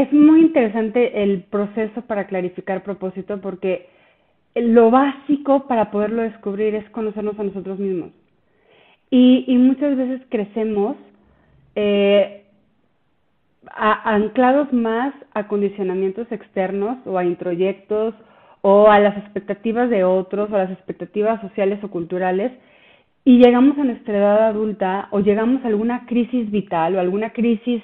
es muy interesante el proceso para clarificar propósito porque lo básico para poderlo descubrir es conocernos a nosotros mismos. Y, muchas veces crecemos eh, anclados más a condicionamientos externos o a introyectos o a las expectativas de otros o a las expectativas sociales o culturales y llegamos a nuestra edad adulta o llegamos a alguna crisis vital o alguna crisis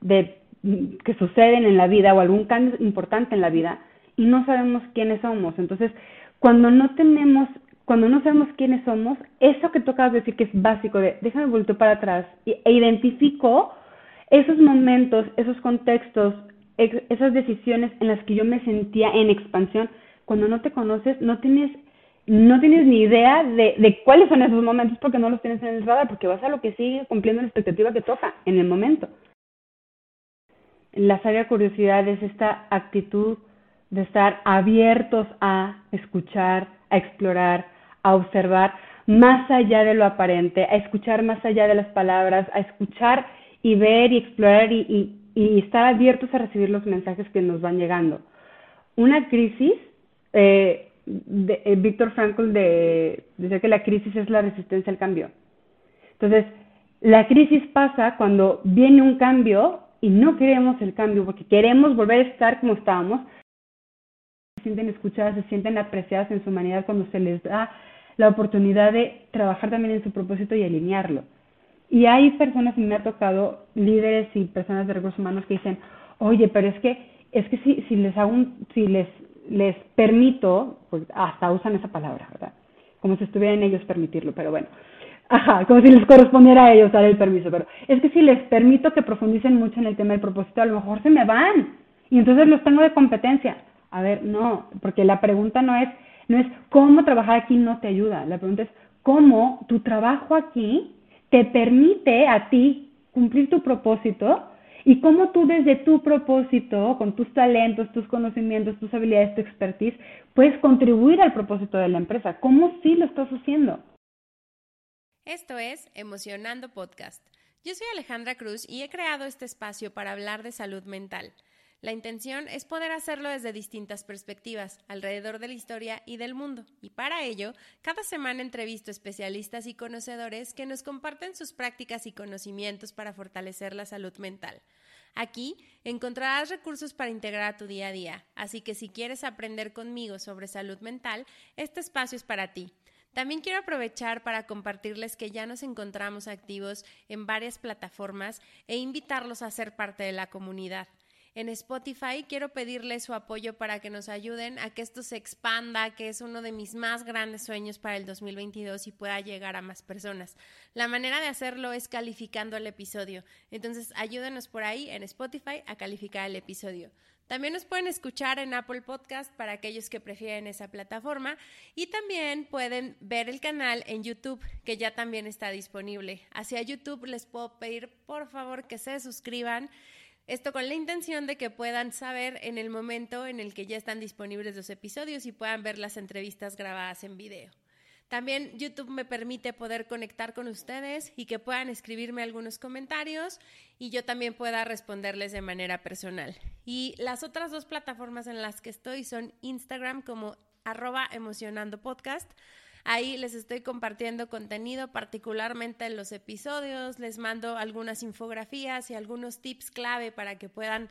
de que suceden en la vida o algún cambio importante en la vida y no sabemos quiénes somos. Entonces, cuando no tenemos, cuando no sabemos quiénes somos, eso que tocas decir que es básico de déjame volver para atrás e identifico esos momentos, esos contextos, esas decisiones en las que yo me sentía en expansión, cuando no te conoces, no tienes no tienes ni idea de, de cuáles son esos momentos porque no los tienes en el radar, porque vas a lo que sigue cumpliendo la expectativa que toca en el momento. La sabia curiosidad es esta actitud de estar abiertos a escuchar, a explorar, a observar más allá de lo aparente, a escuchar más allá de las palabras, a escuchar y ver y explorar y, y, estar abiertos a recibir los mensajes que nos van llegando. Una crisis, eh, de, eh, Víctor Frankl de, dice que la crisis es la resistencia al cambio. Entonces, la crisis pasa cuando viene un cambio y no queremos el cambio porque queremos volver a estar como estábamos, se sienten escuchadas, se sienten apreciadas en su humanidad cuando se les da la oportunidad de trabajar también en su propósito y alinearlo. Y hay personas, y me ha tocado líderes y personas de recursos humanos que dicen, oye, pero es que, es que si, si les hago si les, les permito, pues hasta usan esa palabra, ¿verdad? Como si estuviera en ellos permitirlo, pero bueno, Ajá, como si les correspondiera a ellos dar el permiso, pero es que si les permito que profundicen mucho en el tema del propósito, a lo mejor se me van y entonces los tengo de competencia. A ver, no, porque la pregunta no es, no es cómo trabajar aquí no te ayuda, la pregunta es cómo tu trabajo aquí te permite a ti cumplir tu propósito y cómo tú desde tu propósito, con tus talentos, tus conocimientos, tus habilidades, tu expertise, puedes contribuir al propósito de la empresa. ¿Cómo sí lo estás haciendo? Esto es Emocionando Podcast. Yo soy Alejandra Cruz y he creado este espacio para hablar de salud mental. La intención es poder hacerlo desde distintas perspectivas, alrededor de la historia y del mundo. Y para ello, cada semana entrevisto especialistas y conocedores que nos comparten sus prácticas y conocimientos para fortalecer la salud mental. Aquí encontrarás recursos para integrar a tu día a día, así que si quieres aprender conmigo sobre salud mental, este espacio es para ti. También quiero aprovechar para compartirles que ya nos encontramos activos en varias plataformas e invitarlos a ser parte de la comunidad. En Spotify quiero pedirles su apoyo para que nos ayuden a que esto se expanda, que es uno de mis más grandes sueños para el 2022 y pueda llegar a más personas. La manera de hacerlo es calificando el episodio. Entonces ayúdenos por ahí en Spotify a calificar el episodio. También nos pueden escuchar en Apple Podcast para aquellos que prefieren esa plataforma y también pueden ver el canal en YouTube que ya también está disponible. Hacia YouTube les puedo pedir por favor que se suscriban. Esto con la intención de que puedan saber en el momento en el que ya están disponibles los episodios y puedan ver las entrevistas grabadas en video. También YouTube me permite poder conectar con ustedes y que puedan escribirme algunos comentarios y yo también pueda responderles de manera personal. Y las otras dos plataformas en las que estoy son Instagram como arroba emocionando podcast. Ahí les estoy compartiendo contenido, particularmente en los episodios, les mando algunas infografías y algunos tips clave para que puedan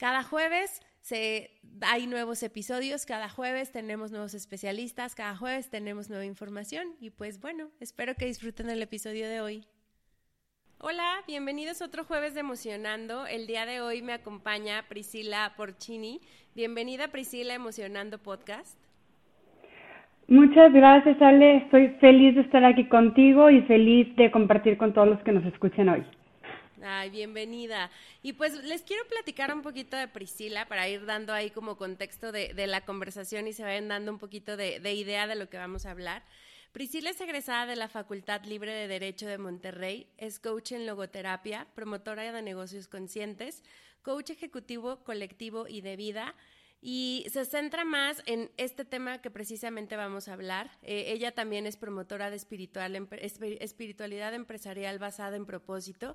Cada jueves se, hay nuevos episodios, cada jueves tenemos nuevos especialistas, cada jueves tenemos nueva información y pues bueno, espero que disfruten el episodio de hoy. Hola, bienvenidos a otro jueves de Emocionando. El día de hoy me acompaña Priscila Porcini. Bienvenida Priscila Emocionando Podcast. Muchas gracias Ale, estoy feliz de estar aquí contigo y feliz de compartir con todos los que nos escuchen hoy. Ay, bienvenida. Y pues les quiero platicar un poquito de Priscila para ir dando ahí como contexto de, la conversación y se vayan dando un poquito de, de idea de lo que vamos a hablar. Priscila es egresada de la Facultad Libre de Derecho de Monterrey, es coach en logoterapia, promotora de negocios conscientes, coach ejecutivo colectivo y de vida, y se centra más en este tema que precisamente vamos a hablar. Eh, ella también es promotora de espiritual, espiritualidad empresarial basada en propósito,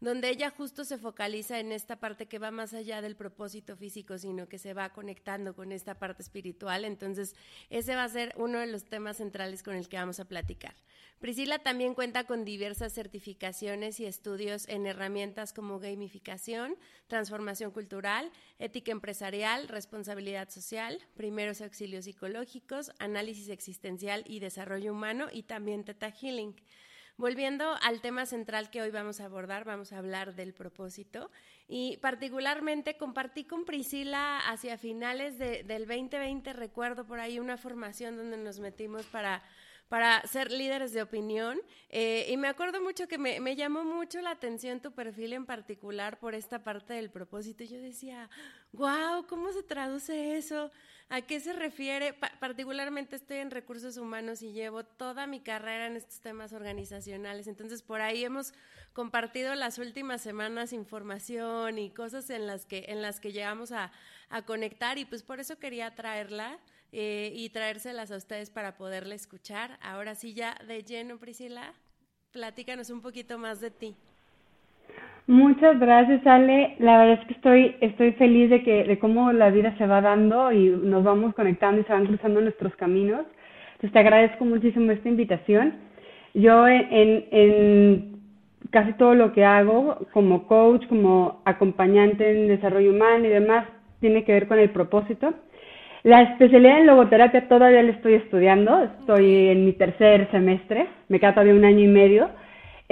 donde ella justo se focaliza en esta parte que va más allá del propósito físico, sino que se va conectando con esta parte espiritual. Entonces, ese va a ser uno de los temas centrales con el que vamos a platicar. Priscila también cuenta con diversas certificaciones y estudios en herramientas como gamificación, transformación cultural, ética empresarial, responsabilidad social, primeros auxilios psicológicos, análisis existencial y desarrollo humano y también Teta Healing. Volviendo al tema central que hoy vamos a abordar, vamos a hablar del propósito y particularmente compartí con Priscila hacia finales del 2020, recuerdo por ahí una formación donde nos metimos para para ser líderes de opinión. Eh, y me acuerdo mucho que me, me, llamó mucho la atención tu perfil en particular por esta parte del propósito. Yo decía, wow, ¿cómo se traduce eso? ¿A qué se refiere? particularmente estoy en recursos humanos y llevo toda mi carrera en estos temas organizacionales. Entonces, por ahí hemos compartido las últimas semanas información y cosas en las que, en las que llegamos a, a conectar y pues por eso quería traerla eh, y traérselas a ustedes para poderla escuchar. Ahora sí, ya de lleno, Priscila, platícanos un poquito más de ti. Muchas gracias, Ale. La verdad es que estoy, estoy feliz de, que, de cómo la vida se va dando y nos vamos conectando y se van cruzando nuestros caminos. Te agradezco muchísimo esta invitación. Yo en, en casi todo lo que hago, como coach, como acompañante en desarrollo humano y demás, tiene que ver con el propósito. La especialidad en logoterapia todavía la estoy estudiando, estoy en mi tercer semestre, me queda todavía un año y medio,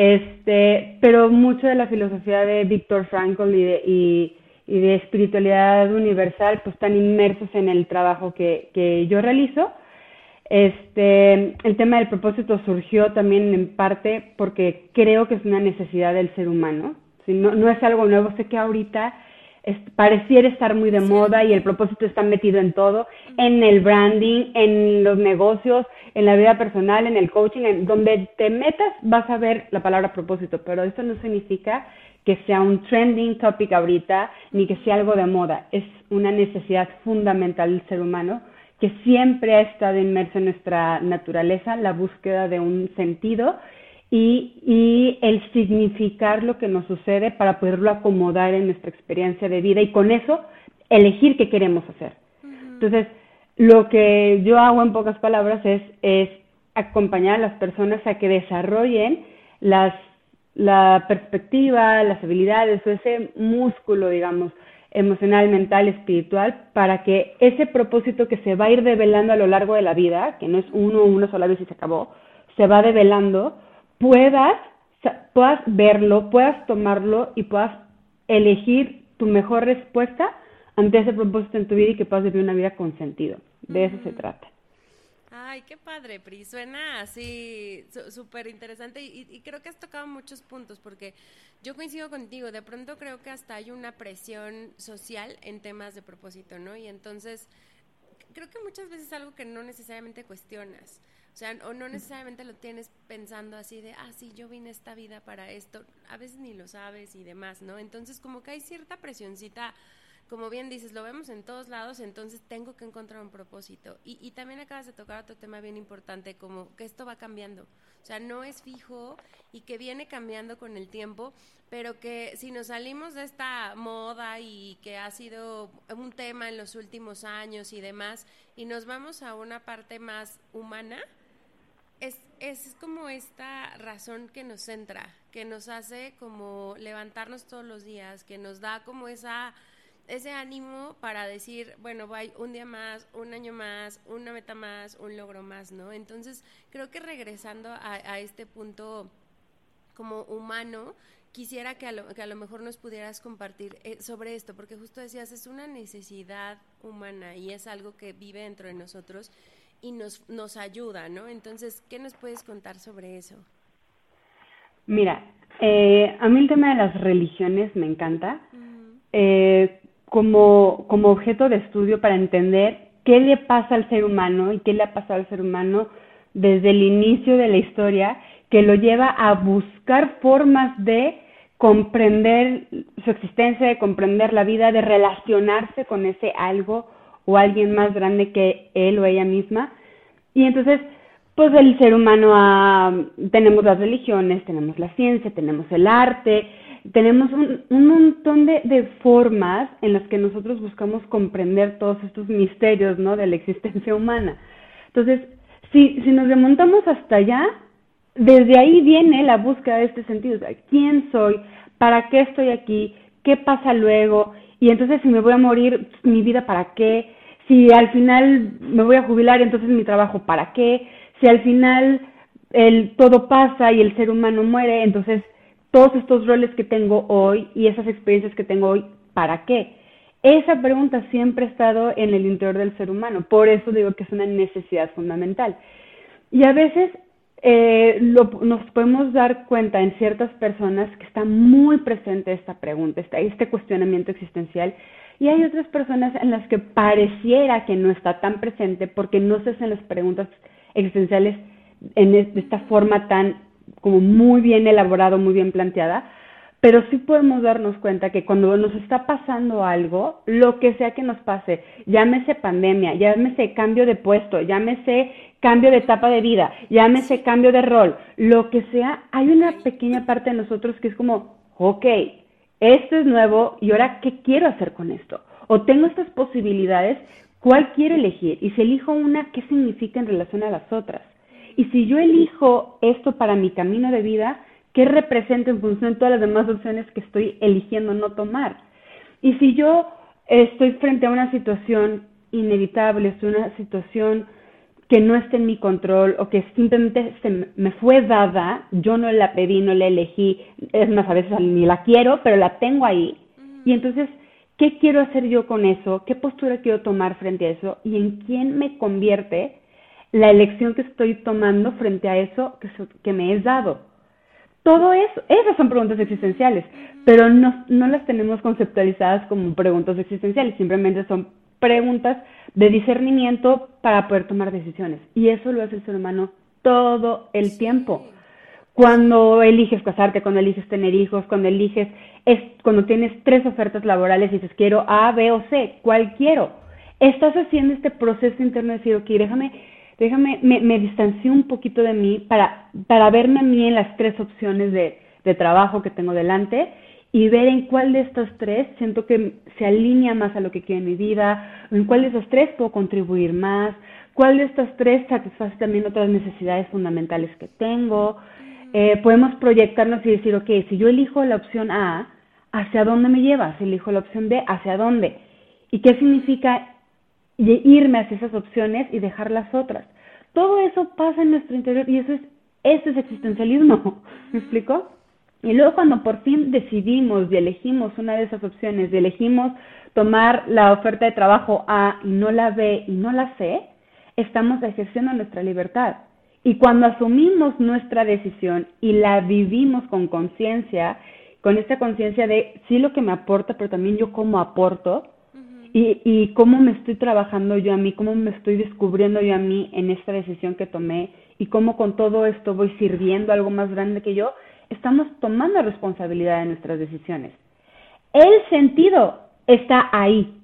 este, pero mucho de la filosofía de Víctor Frankl y de, y, de espiritualidad universal pues están inmersos en el trabajo que, yo realizo. Este, el tema del propósito surgió también en parte porque creo que es una necesidad del ser humano. No es algo nuevo, sé que ahorita pareciera estar muy de moda y el propósito está metido en todo, en el branding, en los negocios, en la vida personal, en el coaching, en donde te metas vas a ver la palabra propósito, pero eso no significa que sea un trending topic ahorita ni que sea algo de moda, es una necesidad fundamental del ser humano que siempre ha estado inmerso en nuestra naturaleza, la búsqueda de un sentido y, el significar lo que nos sucede para poderlo acomodar en nuestra experiencia de vida y con eso elegir qué queremos hacer. Entonces, lo que yo hago en pocas palabras es, es acompañar a las personas a que desarrollen las, la perspectiva, las habilidades o ese músculo, digamos, emocional, mental, espiritual, para que ese propósito que se va a ir develando a lo largo de la vida, que no es uno, una sola vez y se acabó, se va develando, puedas, puedas verlo, puedas tomarlo y puedas elegir tu mejor respuesta ante ese propósito en tu vida y que puedas vivir una vida con sentido. De eso se trata. Ay, qué padre, Pri. Suena así súper interesante y, y, creo que has tocado muchos puntos porque yo coincido contigo. De pronto creo que hasta hay una presión social en temas de propósito, ¿no? Y entonces creo que muchas veces es algo que no necesariamente cuestionas. O sea, o no necesariamente lo tienes pensando así de, ah, sí, yo vine esta vida para esto. A veces ni lo sabes y demás, ¿no? Entonces, como que hay cierta presioncita, como bien dices, lo vemos en todos lados, entonces tengo que encontrar un propósito. Y, y también acabas de tocar otro tema bien importante, como que esto va cambiando. O sea, no es fijo y que viene cambiando con el tiempo, pero que si nos salimos de esta moda y que ha sido un tema en los últimos años y demás, y nos vamos a una parte más humana, es, como esta razón que nos centra, que nos hace como levantarnos todos los días, que nos da como esa ese ánimo para decir, bueno, voy un día más, un año más, una meta más, un logro más, ¿no? Entonces, creo que regresando a, este punto como humano, quisiera que a, lo, que a lo mejor nos pudieras compartir eh, sobre esto, porque justo decías, es una necesidad humana y es algo que vive dentro de nosotros y nos, nos ayuda, ¿no? Entonces, ¿qué nos puedes contar sobre eso? Mira, Eh, a mí el tema de las religiones me encanta eh, como, como objeto de estudio para entender qué le pasa al ser humano y qué le ha pasado al ser humano desde el inicio de la historia que lo lleva a buscar formas de comprender su existencia, de comprender la vida, de relacionarse con ese algo o alguien más grande que él o ella misma. Y entonces, pues el ser humano, tenemos las religiones, tenemos la ciencia, tenemos el arte, tenemos un, un montón de, formas en las que nosotros buscamos comprender todos estos misterios, ¿no? De la existencia humana. Entonces, si, si nos remontamos hasta allá, desde ahí viene la búsqueda de este sentido. ¿quién soy? ¿Para qué estoy aquí? ¿Qué pasa luego? Y entonces, si me voy a morir, mi vida, ¿para qué? Si al final me voy a jubilar, entonces mi trabajo, ¿para qué? Si al final el todo pasa y el ser humano muere, entonces todos estos roles que tengo hoy y esas experiencias que tengo hoy, ¿para qué? Esa pregunta siempre ha estado en el interior del ser humano, por eso digo que es una necesidad fundamental. Y a veces eh, nos podemos dar cuenta en ciertas personas que está muy presente esta pregunta, este cuestionamiento existencial, y hay otras personas en las que pareciera que no está tan presente porque no se hacen las preguntas existenciales en esta forma tan como muy bien elaborado, muy bien planteada, pero sí podemos darnos cuenta que cuando nos está pasando algo, lo que sea que nos pase, llámese pandemia, llámese cambio de puesto, llámese cambio de etapa de vida, llámese cambio de rol, lo que sea, hay una pequeña parte de nosotros que es como, ok, esto es nuevo y ahora, ¿qué quiero hacer con esto? O tengo estas posibilidades, ¿cuál quiero elegir? Y si elijo una, ¿qué significa en relación a las otras? Y si yo elijo esto para mi camino de vida, ¿qué representa en función de todas las demás opciones que estoy eligiendo no tomar? Y si yo estoy frente a una situación inevitable, es una situación que no esté en mi control o que simplemente se me fue dada, yo no la pedí, no la elegí, es más, a veces ni la quiero, pero la tengo ahí. Y entonces, ¿qué quiero hacer yo con eso? ¿Qué postura quiero tomar frente a eso? ¿Y en quién me convierte la elección que estoy tomando frente a eso que, que me es dado. Todo eso, esas son preguntas existenciales, pero no, no las tenemos conceptualizadas como preguntas existenciales, simplemente son preguntas de discernimiento para poder tomar decisiones. Y eso lo hace el ser humano todo el tiempo. Cuando eliges casarte, cuando eliges tener hijos, cuando eliges, es, cuando tienes tres ofertas laborales y dices quiero A, B o C, ¿cuál quiero? Estás haciendo este proceso interno de decir, ok, déjame déjame, me, me distancio un poquito de mí para, para verme a mí en las tres opciones de, de trabajo que tengo delante y ver en cuál de estas tres siento que se alinea más a lo que quiero en mi vida, en cuál de esas tres puedo contribuir más, cuál de estas tres satisface también otras necesidades fundamentales que tengo. Eh, podemos proyectarnos y decir, ok, si yo elijo la opción A, ¿hacia dónde me lleva? Si elijo la opción B, ¿hacia dónde? ¿Y qué significa irme hacia esas opciones y dejar las otras? Todo eso pasa en nuestro interior y eso es, eso es existencialismo. ¿Me explico? Y luego cuando por fin decidimos y elegimos una de esas opciones, y elegimos tomar la oferta de trabajo A y no la B y no la C, estamos ejerciendo nuestra libertad. Y cuando asumimos nuestra decisión y la vivimos con conciencia, con esta conciencia de sí lo que me aporta, pero también yo cómo aporto, y, y cómo me estoy trabajando yo a mí, cómo me estoy descubriendo yo a mí en esta decisión que tomé y cómo con todo esto voy sirviendo algo más grande que yo, estamos tomando responsabilidad de nuestras decisiones. El sentido está ahí.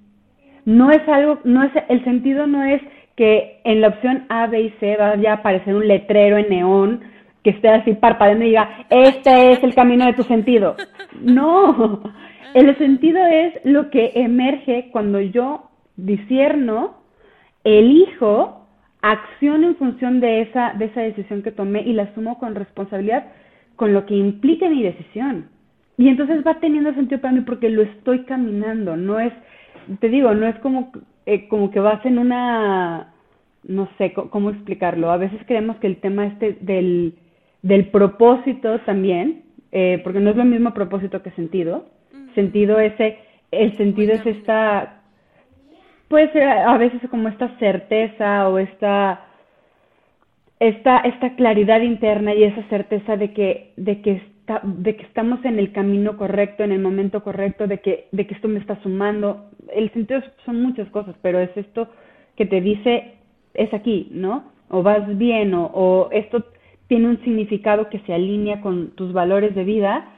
No es algo, no es, el sentido no es que en la opción A, B y C vaya a aparecer un letrero en neón que esté así parpadeando y diga, este es el camino de tu sentido. No, el sentido es lo que emerge cuando yo disierno, elijo, acción en función de esa, de esa decisión que tomé y la asumo con responsabilidad con lo que implica mi decisión. Y entonces va teniendo sentido para mí porque lo estoy caminando, no es, te digo, no es como, eh, como que vas en una, no sé cómo explicarlo, a veces creemos que el tema este del, del propósito también, eh, porque no es lo mismo propósito que sentido, sentido ese, el sentido es esta, puede ser a veces como esta certeza o esta, esta, esta claridad interna y esa certeza de que, de que está, de que estamos en el camino correcto, en el momento correcto, de que, de que esto me está sumando. El sentido son muchas cosas, pero es esto que te dice, es aquí, ¿no? O vas bien, o, o esto tiene un significado que se alinea con tus valores de vida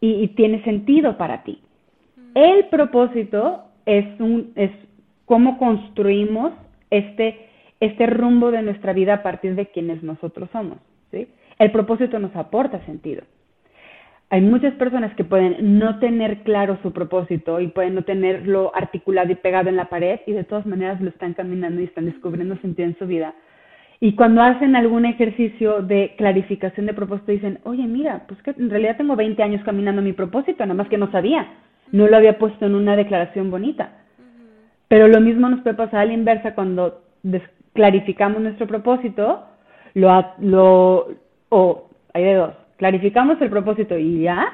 y, tiene sentido para ti. El propósito es, un, es cómo construimos este, este rumbo de nuestra vida a partir de quienes nosotros somos. ¿sí? El propósito nos aporta sentido. Hay muchas personas que pueden no tener claro su propósito y pueden no tenerlo articulado y pegado en la pared y de todas maneras lo están caminando y están descubriendo sentido en su vida y cuando hacen algún ejercicio de clarificación de propósito, dicen, oye, mira, pues que en realidad tengo 20 años caminando mi propósito, nada más que no sabía, no lo había puesto en una declaración bonita. Pero lo mismo nos puede pasar a la inversa cuando clarificamos nuestro propósito, lo, lo, o hay de dos, clarificamos el propósito y ya,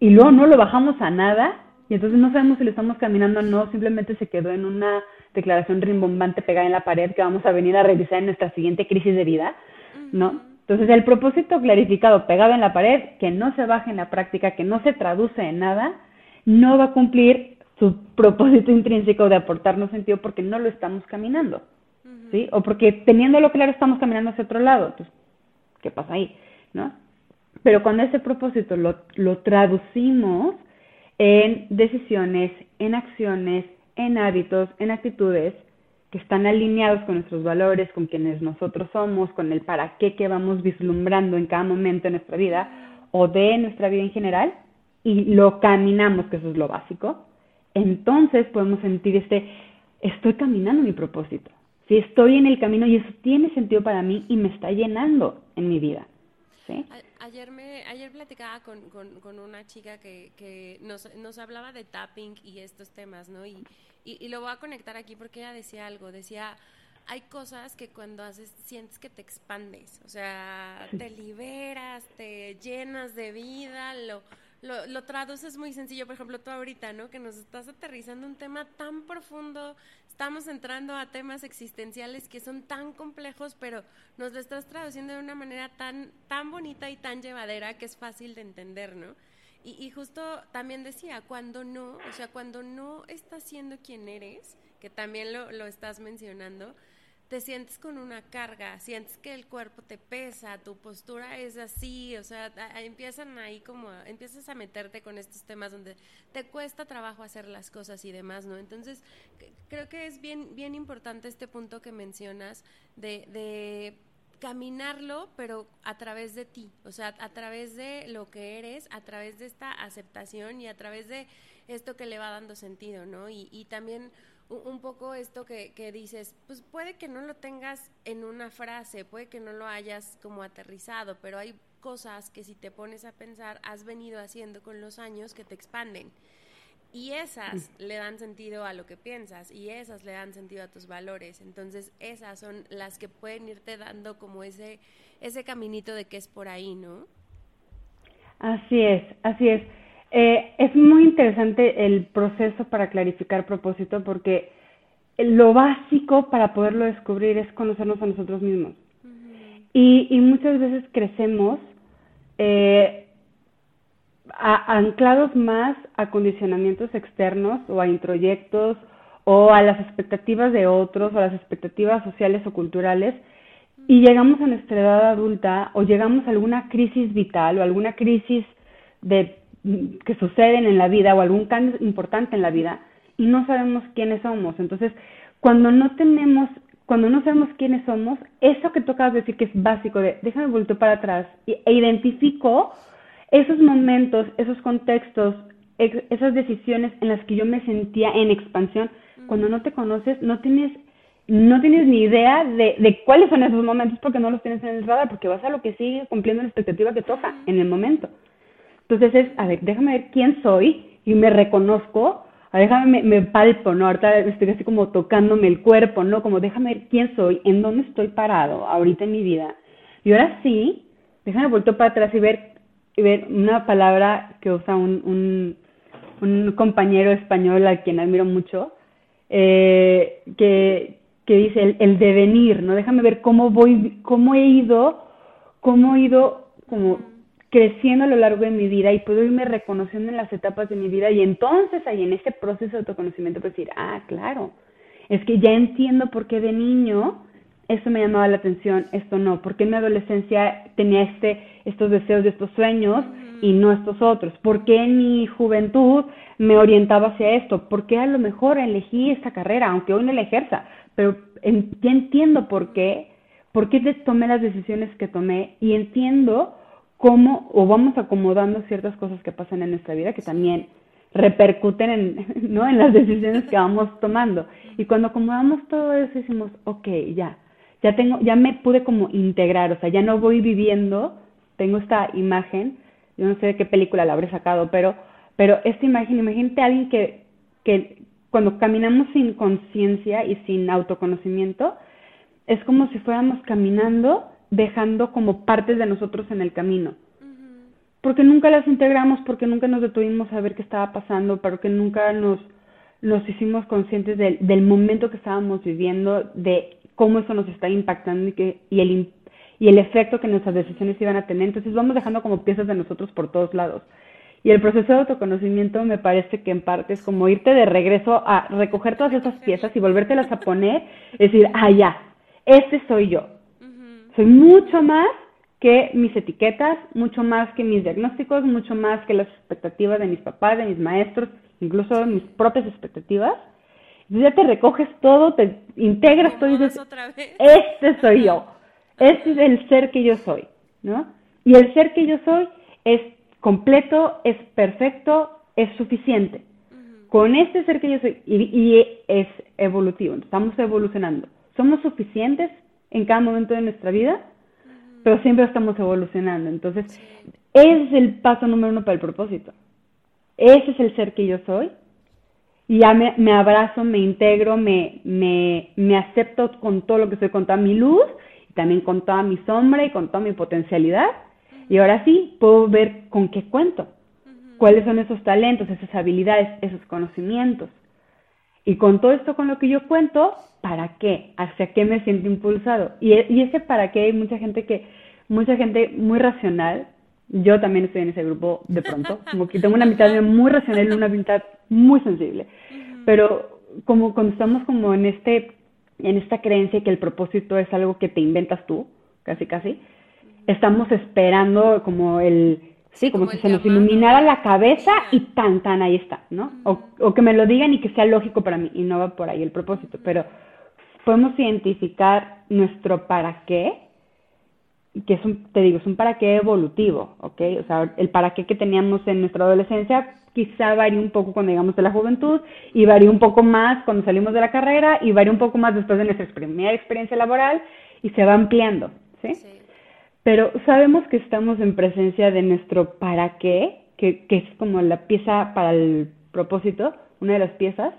y luego no lo bajamos a nada, y entonces no sabemos si lo estamos caminando o no, simplemente se quedó en una declaración rimbombante pegada en la pared que vamos a venir a revisar en nuestra siguiente crisis de vida, ¿no? Entonces, el propósito clarificado pegado en la pared, que no se baje en la práctica, que no se traduce en nada, no va a cumplir su propósito intrínseco de aportarnos sentido porque no lo estamos caminando, ¿sí? O porque teniéndolo claro estamos caminando hacia otro lado. ¿qué pasa ahí? ¿No? Pero cuando ese propósito lo, lo traducimos en decisiones, en acciones, en hábitos, en actitudes que están alineados con nuestros valores, con quienes nosotros somos, con el para qué que vamos vislumbrando en cada momento de nuestra vida o de nuestra vida en general, y lo caminamos, que eso es lo básico, entonces podemos sentir este, estoy caminando mi propósito, si estoy en el camino y eso tiene sentido para mí y me está llenando en mi vida. ¿sí? Ayer, me, ayer platicaba con, con, una chica que, que nos, nos, hablaba de tapping y estos temas, ¿no? Y, y, lo voy a conectar aquí porque ella decía algo, decía, hay cosas que cuando haces sientes que te expandes, o sea, te liberas, te llenas de vida, lo, lo, lo, traduces muy sencillo, por ejemplo, tú ahorita, ¿no? Que nos estás aterrizando un tema tan profundo, estamos entrando a temas existenciales que son tan complejos, pero nos lo estás traduciendo de una manera tan, tan bonita y tan llevadera que es fácil de entender, ¿no? Y, justo también decía, cuando no, o sea, cuando no estás siendo quien eres, que también lo, lo estás mencionando, te sientes con una carga, sientes que el cuerpo te pesa, tu postura es así, o sea, empiezan ahí como, empiezas a meterte con estos temas donde te cuesta trabajo hacer las cosas y demás, ¿no? Entonces, creo que es bien, bien importante este punto que mencionas de, de caminarlo, pero a través de ti, o sea, a través de lo que eres, a través de esta aceptación y a través de esto que le va dando sentido, ¿no? Y, y también un poco esto que, que, dices, pues puede que no lo tengas en una frase, puede que no lo hayas como aterrizado, pero hay cosas que si te pones a pensar has venido haciendo con los años que te expanden. Y esas le dan sentido a lo que piensas y esas le dan sentido a tus valores. Entonces esas son las que pueden irte dando como ese, ese caminito de que es por ahí, ¿no? Así es, así es. Eh, es muy interesante el proceso para clarificar propósito porque lo básico para poderlo descubrir es conocernos a nosotros mismos. y, y, muchas veces crecemos eh, anclados más a condicionamientos externos o a introyectos o a las expectativas de otros o a las expectativas sociales o culturales y llegamos a nuestra edad adulta o llegamos a alguna crisis vital o alguna crisis de que suceden en la vida o algún cambio importante en la vida y no sabemos quiénes somos. Entonces, cuando no tenemos, cuando no sabemos quiénes somos, eso que tocas decir que es básico de déjame volver para atrás e identifico esos momentos, esos contextos, esas decisiones en las que yo me sentía en expansión, cuando no te conoces, no tienes no tienes ni idea de, de cuáles son esos momentos porque no los tienes en el radar, porque vas a lo que sigue cumpliendo la expectativa que toca en el momento. Entonces es, a ver, déjame ver quién soy y me reconozco, a déjame, me, palpo, ¿no? Ahorita estoy así como tocándome el cuerpo, ¿no? Como déjame ver quién soy, en dónde estoy parado ahorita en mi vida. Y ahora sí, déjame volver para atrás y ver, y ver una palabra que usa un, un, un compañero español a quien admiro mucho, eh, que, que dice el, el devenir, ¿no? Déjame ver cómo voy, cómo he ido, cómo he ido como creciendo a lo largo de mi vida y puedo irme reconociendo en las etapas de mi vida y entonces ahí en ese proceso de autoconocimiento puedo decir, ah, claro, es que ya entiendo por qué de niño esto me llamaba la atención, esto no, por qué en mi adolescencia tenía este, estos deseos y estos sueños y no estos otros, por qué en mi juventud me orientaba hacia esto, por qué a lo mejor elegí esta carrera, aunque hoy no la ejerza, pero ya entiendo por qué, por qué tomé las decisiones que tomé y entiendo cómo o vamos acomodando ciertas cosas que pasan en nuestra vida que también repercuten en, ¿no? en las decisiones que vamos tomando. Y cuando acomodamos todo eso decimos, ok, ya, ya tengo, ya me pude como integrar, o sea, ya no voy viviendo, tengo esta imagen, yo no sé de qué película la habré sacado, pero, pero esta imagen, imagínate a alguien que, que cuando caminamos sin conciencia y sin autoconocimiento, es como si fuéramos caminando dejando como partes de nosotros en el camino. Porque nunca las integramos, porque nunca nos detuvimos a ver qué estaba pasando, porque nunca nos, nos hicimos conscientes del, del momento que estábamos viviendo, de cómo eso nos está impactando y, que, y, el, y el efecto que nuestras decisiones iban a tener. Entonces vamos dejando como piezas de nosotros por todos lados. Y el proceso de autoconocimiento me parece que en parte es como irte de regreso a recoger todas esas piezas y volvértelas a poner, es decir, ah, ya, este soy yo. Soy mucho más que mis etiquetas, mucho más que mis diagnósticos, mucho más que las expectativas de mis papás, de mis maestros, incluso mis propias expectativas. Entonces ya te recoges todo, te integras todo y dices, este soy yo, este es el ser que yo soy, ¿no? Y el ser que yo soy es completo, es perfecto, es suficiente. Con este ser que yo soy, y, y es evolutivo, estamos evolucionando. Somos suficientes en cada momento de nuestra vida, pero siempre estamos evolucionando. Entonces, ese es el paso número uno para el propósito. Ese es el ser que yo soy. Y ya me, me abrazo, me integro, me, me, me acepto con todo lo que soy, con toda mi luz, y también con toda mi sombra y con toda mi potencialidad. Y ahora sí, puedo ver con qué cuento, cuáles son esos talentos, esas habilidades, esos conocimientos. Y con todo esto con lo que yo cuento, ¿para qué? ¿Hacia qué me siento impulsado? Y, y ese para qué hay mucha gente que, mucha gente muy racional, yo también estoy en ese grupo de pronto, como que tengo una mitad muy racional y una mitad muy sensible, pero como cuando estamos como en este, en esta creencia que el propósito es algo que te inventas tú, casi casi, estamos esperando como el, Sí, como, si se nos iluminara la cabeza y tan, tan, ahí está, ¿no? O, o, que me lo digan y que sea lógico para mí, y no va por ahí el propósito, pero podemos identificar nuestro para qué, que es un, te digo, es un para qué evolutivo, ¿ok? O sea, el para qué que teníamos en nuestra adolescencia quizá varía un poco cuando llegamos de la juventud y varía un poco más cuando salimos de la carrera y varía un poco más después de nuestra primera experiencia laboral y se va ampliando, ¿sí? sí pero sabemos que estamos en presencia de nuestro para qué, que, que, es como la pieza para el propósito, una de las piezas,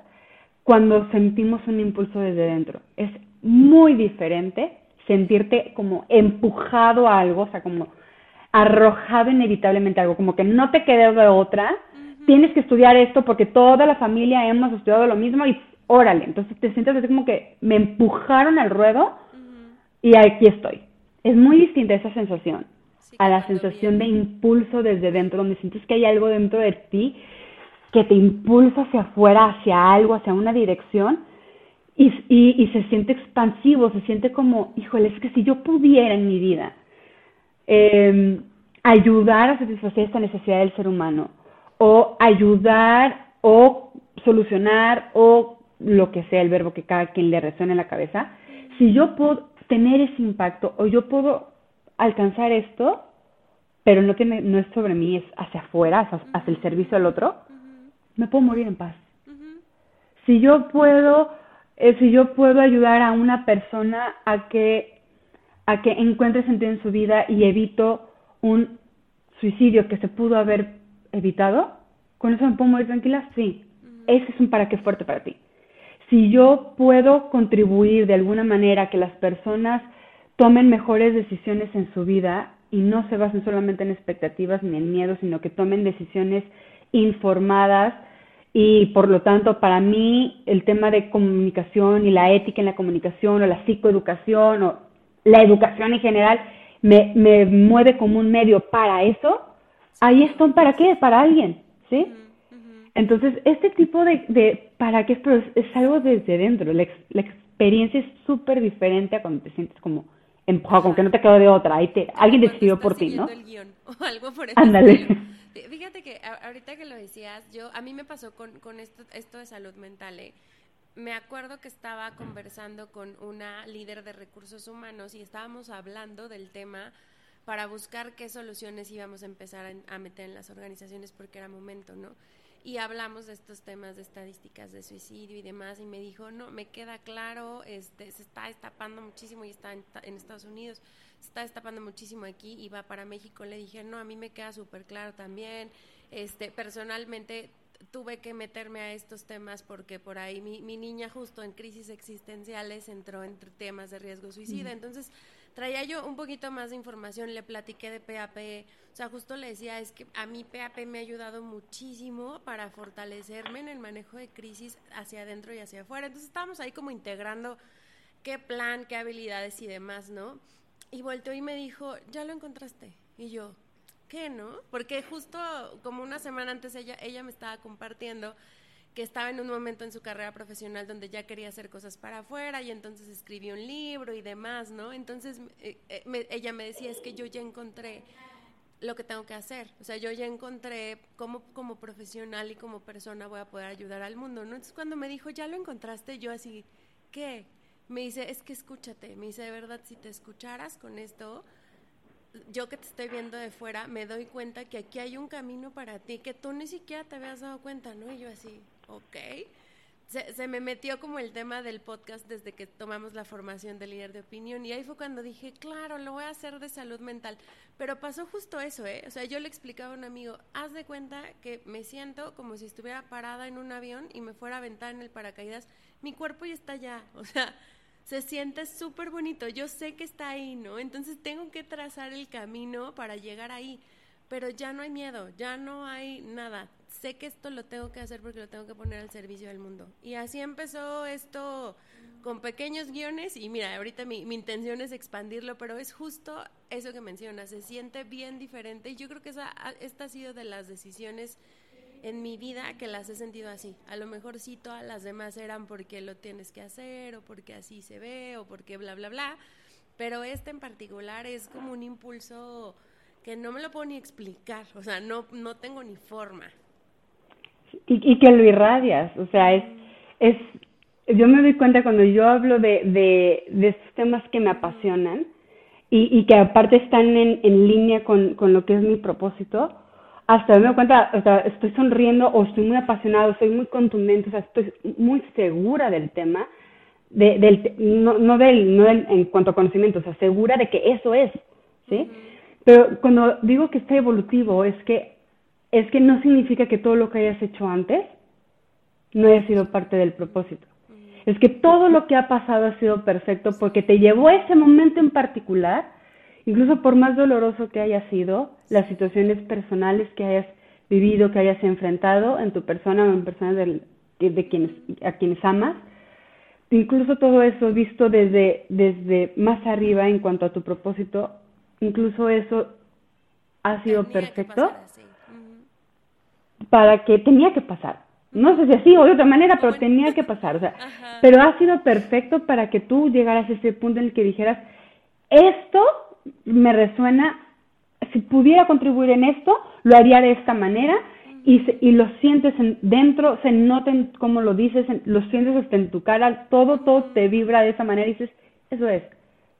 cuando sentimos un impulso desde dentro. Es muy diferente sentirte como empujado a algo, o sea, como arrojado inevitablemente a algo, como que no te quede de otra, tienes que estudiar esto porque toda la familia hemos estudiado lo mismo y órale, entonces te sientes así como que me empujaron al ruedo y aquí estoy es muy distinta esa sensación a la sensación de impulso desde dentro, donde sientes que hay algo dentro de ti que te impulsa hacia afuera, hacia algo, hacia una dirección, y, y, se siente expansivo, se siente como, híjole, es que si yo pudiera en mi vida em, ayudar a satisfacer esta necesidad del ser humano, o ayudar o solucionar o lo que sea el verbo que cada quien le resuene en la cabeza, si yo puedo tener ese impacto o yo puedo alcanzar esto, pero no, tiene, no es sobre mí, es hacia afuera, hacia, el servicio al otro, me puedo morir en paz. Si yo puedo, eh, si yo puedo ayudar a una persona a que, a que encuentre sentido en su vida y evito un suicidio que se pudo haber evitado, con eso me puedo morir tranquila, sí. Ese es un para qué fuerte para ti si yo puedo contribuir de alguna manera a que las personas tomen mejores decisiones en su vida y no se basen solamente en expectativas ni en miedo, sino que tomen decisiones informadas. Y por lo tanto para mí el tema de comunicación y la ética en la comunicación o la psicoeducación o la educación en general me, me mueve como un medio para eso, ahí están para qué, para alguien, ¿sí? Entonces, este tipo de, de para qué, pero es, algo desde dentro, la, la experiencia es súper diferente a cuando te sientes como empujado, como que no te quedó de otra, ahí te, alguien decidió por ti, ¿no? El guion, o algo por Ándale. Fíjate que ahorita que lo decías, yo a mí me pasó con, con esto, esto de salud mental, ¿eh? me acuerdo que estaba conversando con una líder de recursos humanos y estábamos hablando del tema para buscar qué soluciones íbamos a empezar a, meter en las organizaciones porque era momento, ¿no? Y hablamos de estos temas de estadísticas de suicidio y demás y me dijo, no, me queda claro, este, se está destapando muchísimo y está en, en Estados Unidos, se está destapando muchísimo aquí y va para México. Le dije, no, a mí me queda súper claro también. Este, personalmente tuve que meterme a estos temas porque por ahí mi, mi niña justo en crisis existenciales entró entre temas de riesgo suicida. Entonces traía yo un poquito más de información, le platiqué de PAP, o sea, justo le decía, es que a mí PAP me ha ayudado muchísimo para fortalecerme en el manejo de crisis hacia adentro y hacia afuera. Entonces estábamos ahí como integrando qué plan, qué habilidades y demás, ¿no? Y volteó y me dijo, ya lo encontraste. Y yo, qué, no? Porque justo como una semana antes ella, ella me estaba compartiendo que estaba en un momento en su carrera profesional donde ya quería hacer cosas para afuera y entonces escribió un libro y demás, ¿no? Entonces eh, eh, ella me decía, es que yo ya encontré lo que tengo que hacer, o sea, yo ya encontré cómo como profesional y como persona voy a poder ayudar al mundo, ¿no? Entonces cuando me dijo, ya lo encontraste, yo así, ¿qué? Me dice, es que escúchate, me dice, de verdad, si te escucharas con esto, yo que te estoy viendo de fuera, me doy cuenta que aquí hay un camino para ti que tú ni siquiera te habías dado cuenta, ¿no? Y yo así, ok. Se, se, me metió como el tema del podcast desde que tomamos la formación de líder de opinión y ahí fue cuando dije, claro, lo voy a hacer de salud mental. Pero pasó justo eso, ¿eh? O sea, yo le explicaba a un amigo, haz de cuenta que me siento como si estuviera parada en un avión y me fuera a aventar en el paracaídas, mi cuerpo ya está allá, o sea, se siente súper bonito. Yo sé que está ahí, ¿no? Entonces tengo que trazar el camino para llegar ahí. Pero ya no hay miedo, ya no hay nada. Sé que esto lo tengo que hacer porque lo tengo que poner al servicio del mundo. Y así empezó esto con pequeños guiones y mira, ahorita mi, mi intención es expandirlo, pero es justo eso que mencionas, se siente bien diferente y yo creo que esa, esta ha sido de las decisiones en mi vida que las he sentido así. A lo mejor sí todas las demás eran porque lo tienes que hacer o porque así se ve o porque bla, bla, bla. Pero este en particular es como un impulso que no me lo puedo ni explicar. O sea, no, no tengo ni forma. Y, y que lo irradias. O sea, es, es, yo me doy cuenta cuando yo hablo de, de, de estos temas que me apasionan y, y que aparte están en, en línea con, con lo que es mi propósito hasta me doy cuenta, o sea, estoy sonriendo o estoy muy apasionado, estoy muy contundente, o sea, estoy muy segura del tema, de, del, no, no, del, no del, en cuanto a conocimiento, o sea, segura de que eso es, ¿sí? Pero cuando digo que está evolutivo, es que, es que no significa que todo lo que hayas hecho antes no haya sido parte del propósito. Es que todo lo que ha pasado ha sido perfecto porque te llevó a ese momento en particular incluso por más doloroso que haya sido, las situaciones personales que hayas vivido, que hayas enfrentado en tu persona o en personas de, de quienes, a quienes amas, incluso todo eso visto desde, desde más arriba en cuanto a tu propósito, incluso eso ha sido perfecto para que tenía que pasar. No sé si así o de otra manera, pero tenía que pasar. O sea, pero ha sido perfecto para que tú llegaras a ese punto en el que dijeras, esto me resuena, si pudiera contribuir en esto, lo haría de esta manera y, y lo sientes dentro, se noten como lo dices, lo sientes hasta en tu cara, todo, todo te vibra de esa manera y dices, eso es,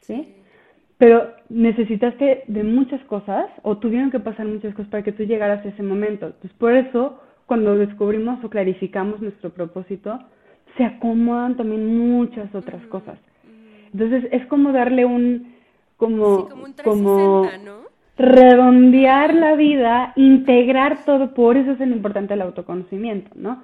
¿sí? Pero necesitaste de muchas cosas o tuvieron que pasar muchas cosas para que tú llegaras a ese momento. Entonces, por eso, cuando descubrimos o clarificamos nuestro propósito, se acomodan también muchas otras cosas. Entonces, es como darle un, como, como, redondear la vida, integrar todo, por eso es lo importante el autoconocimiento, ¿no?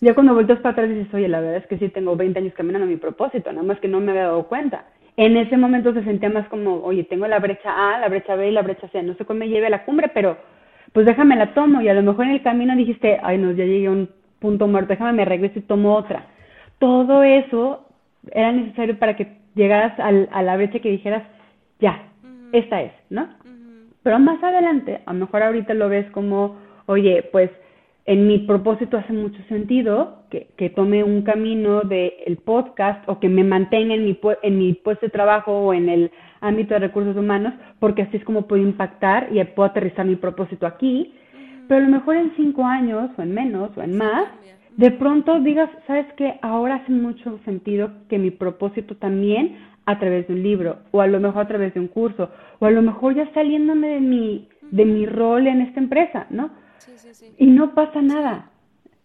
Ya cuando vueltas para atrás dices, oye, la verdad es que sí tengo 20 años caminando a mi propósito, nada más que no me había dado cuenta. En ese momento se sentía más como, oye, tengo la brecha A, la brecha B y la brecha C, no sé cómo me lleve a la cumbre, pero pues déjame la tomo y a lo mejor en el camino dijiste, ay, no, ya llegué a un punto muerto, déjame me regreso y tomo otra. Todo eso era necesario para que llegaras al, a la brecha que dijeras, ya, esta es, ¿no? Pero más adelante, a lo mejor ahorita lo ves como, oye, pues en mi propósito hace mucho sentido que, que tome un camino del el podcast o que me mantenga en mi, en mi puesto de trabajo o en el ámbito de recursos humanos, porque así es como puedo impactar y puedo aterrizar mi propósito aquí. Pero a lo mejor en cinco años o en menos o en más, de pronto digas, ¿sabes qué? Ahora hace mucho sentido que mi propósito también a través de un libro o a lo mejor a través de un curso o a lo mejor ya saliéndome de mi, de mi rol en esta empresa, ¿no? Y no pasa nada.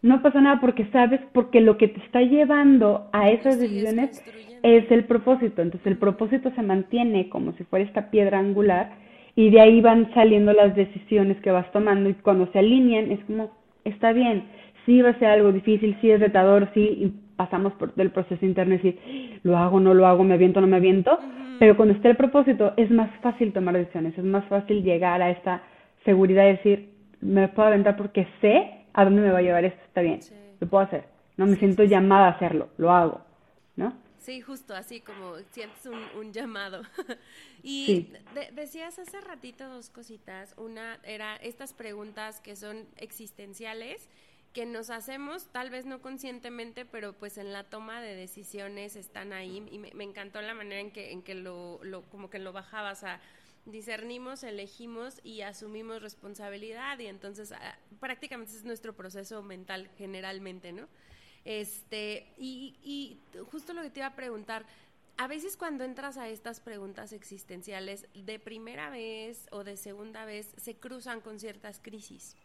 No pasa nada porque sabes, porque lo que te está llevando a esas decisiones es el propósito. Entonces el propósito se mantiene como si fuera esta piedra angular y de ahí van saliendo las decisiones que vas tomando y cuando se alinean es como, está bien, sí va a ser algo difícil, sí es retador, sí pasamos por el proceso interno y decir, lo hago, no lo hago, me aviento, no me aviento, pero cuando está el propósito es más fácil tomar decisiones, es más fácil llegar a esta seguridad de decir, me puedo aventar porque sé a dónde me va a llevar esto, está bien, lo puedo hacer, no me siento llamada a hacerlo, lo hago, ¿no? Sí, justo así como sientes un, llamado. y decías hace ratito dos cositas. Una era estas preguntas que son existenciales que nos hacemos, tal vez no conscientemente, pero pues en la toma de decisiones están ahí. Y me, encantó la manera en que, en que lo, lo, como que lo bajabas a discernimos, elegimos y asumimos responsabilidad y entonces ah, prácticamente es nuestro proceso mental generalmente, ¿no? Este, y, y justo lo que te iba a preguntar, a veces cuando entras a estas preguntas existenciales, de primera vez o de segunda vez, se cruzan con ciertas crisis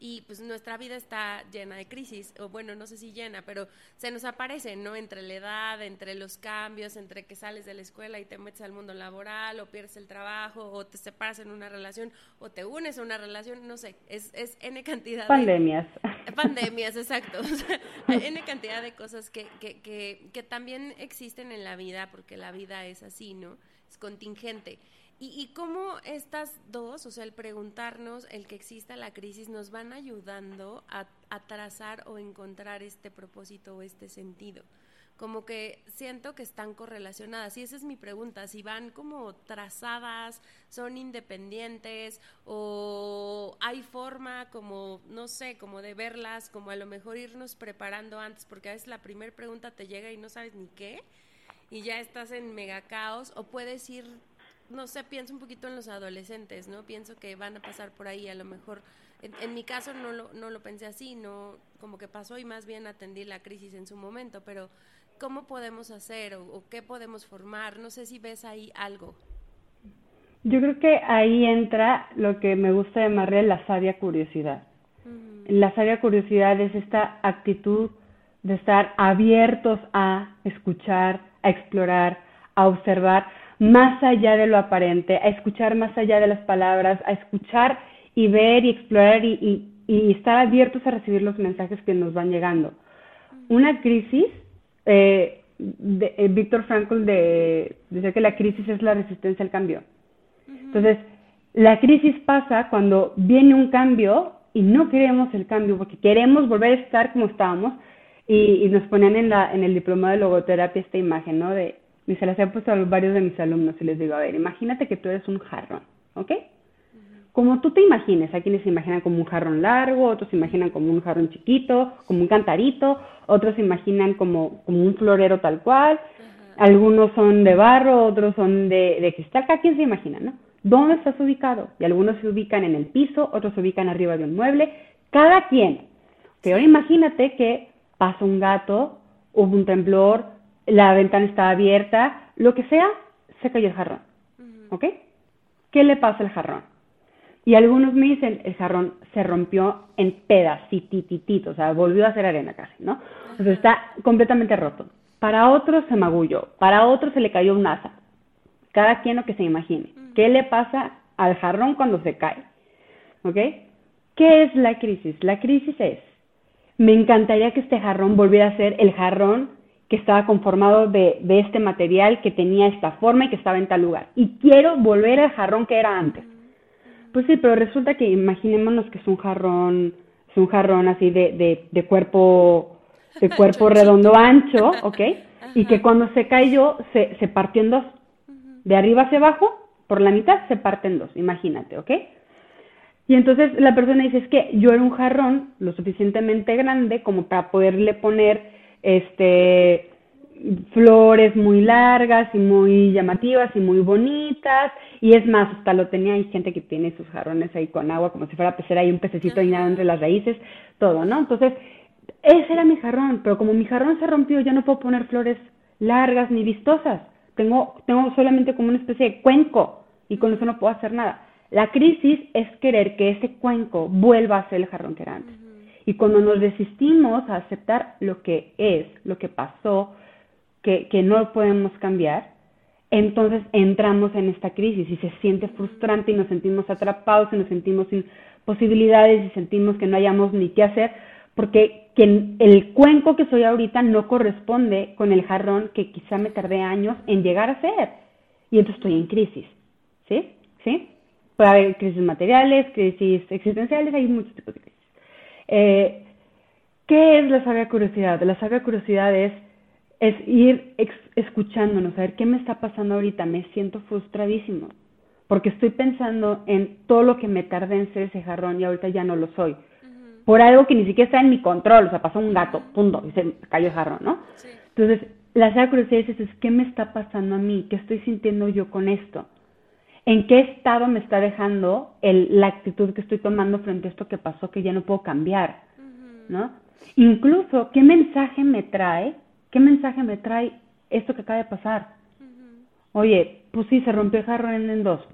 y pues nuestra vida está llena de crisis, o bueno, no sé si llena, pero se nos aparece, ¿no? Entre la edad, entre los cambios, entre que sales de la escuela y te metes al mundo laboral, o pierdes el trabajo, o te separas en una relación, o te unes a una relación, no sé, es, es N cantidad Pandemias. de... Pandemias. exacto. N cantidad de cosas que, que, que, que también existen en la vida, porque la vida es así, ¿no? Es contingente. ¿Y, cómo estas dos, o sea, el preguntarnos, el que exista la crisis, nos van ayudando a, trazar o encontrar este propósito o este sentido? Como que siento que están correlacionadas. Y esa es mi pregunta, si van como trazadas, son independientes o hay forma como, no sé, como de verlas, como a lo mejor irnos preparando antes, porque a veces la primera pregunta te llega y no sabes ni qué y ya estás en mega caos o puedes ir no sé, pienso un poquito en los adolescentes, ¿no? Pienso que van a pasar por ahí, a lo mejor, en, mi caso no lo, no lo pensé así, no, como que pasó y más bien atendí la crisis en su momento, pero ¿cómo podemos hacer o, qué podemos formar? No sé si ves ahí algo. Yo creo que ahí entra lo que me gusta llamarle la sabia curiosidad. La sabia curiosidad es esta actitud de estar abiertos a escuchar, a explorar, a observar, más allá de lo aparente, a escuchar más allá de las palabras, a escuchar y ver y explorar y, estar abiertos a recibir los mensajes que nos van llegando. Una crisis, eh, de, eh, Víctor Frankl de, dice que la crisis es la resistencia al cambio. Entonces, la crisis pasa cuando viene un cambio y no queremos el cambio porque queremos volver a estar como estábamos y, y nos ponen en, la, en el diploma de logoterapia esta imagen, ¿no? De y se las he puesto a varios de mis alumnos y les digo, a ver, imagínate que tú eres un jarrón, ¿ok? Como tú te imagines, hay quienes se imaginan como un jarrón largo, otros se imaginan como un jarrón chiquito, como un cantarito, otros se imaginan como, como un florero tal cual, algunos son de barro, otros son de, de cristal, cada quien se imagina, ¿no? ¿Dónde estás ubicado? Y algunos se ubican en el piso, otros se ubican arriba de un mueble, cada quien. Ahora imagínate que pasa un gato, hubo un temblor, la ventana estaba abierta, lo que sea, se cayó el jarrón. ¿Ok? ¿Qué le pasa al jarrón? Y algunos me dicen, el jarrón se rompió en pedacitititos, o sea, volvió a ser arena casi, ¿no? O sea, está completamente roto. Para otros se magulló, para otros se le cayó un asa. Cada quien lo que se imagine. ¿Qué le pasa al jarrón cuando se cae? ¿Ok? ¿Qué es la crisis? La crisis es, me encantaría que este jarrón volviera a ser el jarrón que estaba conformado de, de, este material, que tenía esta forma y que estaba en tal lugar. Y quiero volver al jarrón que era antes. Pues sí, pero resulta que imaginémonos que es un jarrón, es un jarrón así de, de, de cuerpo, de cuerpo redondo ancho, ¿ok? Y que cuando se cayó se, se partió en dos, de arriba hacia abajo por la mitad se parte en dos, imagínate, ¿ok? Y entonces la persona dice, es que yo era un jarrón lo suficientemente grande como para poderle poner este flores muy largas y muy llamativas y muy bonitas. Y es más, hasta lo tenía, hay gente que tiene sus jarrones ahí con agua como si fuera pecera y un pececito ahí entre las raíces, todo, ¿no? Entonces, ese era mi jarrón, pero como mi jarrón se rompió, ya no puedo poner flores largas ni vistosas. Tengo, tengo solamente como una especie de cuenco y con eso no puedo hacer nada. La crisis es querer que ese cuenco vuelva a ser el jarrón que era antes. Y cuando nos resistimos a aceptar lo que es, lo que pasó, que, que no podemos cambiar, entonces entramos en esta crisis y se siente frustrante y nos sentimos atrapados y nos sentimos sin posibilidades y sentimos que no hayamos ni qué hacer porque el cuenco que soy ahorita no corresponde con el jarrón que quizá me tardé años en llegar a ser. Y entonces estoy en crisis, ¿sí? ¿Sí? Puede haber crisis materiales, crisis existenciales, hay muchos tipos de crisis. Eh, ¿Qué es la sabia curiosidad? La sabia curiosidad es, es ir escuchándonos, a ver qué me está pasando ahorita, me siento frustradísimo, porque estoy pensando en todo lo que me tardé en ser ese jarrón y ahorita ya no lo soy por algo que ni siquiera está en mi control, o sea, pasó un gato, punto, y se cayó el jarrón, ¿no? Entonces, la sea curiosidad es, ¿qué me está pasando a mí? ¿Qué estoy sintiendo yo con esto? ¿En qué estado me está dejando el, la actitud que estoy tomando frente a esto que pasó que ya no puedo cambiar? ¿No? Incluso, ¿qué mensaje me trae? ¿Qué mensaje me trae esto que acaba de pasar? Oye, pues sí, se rompió el jarrón en dos.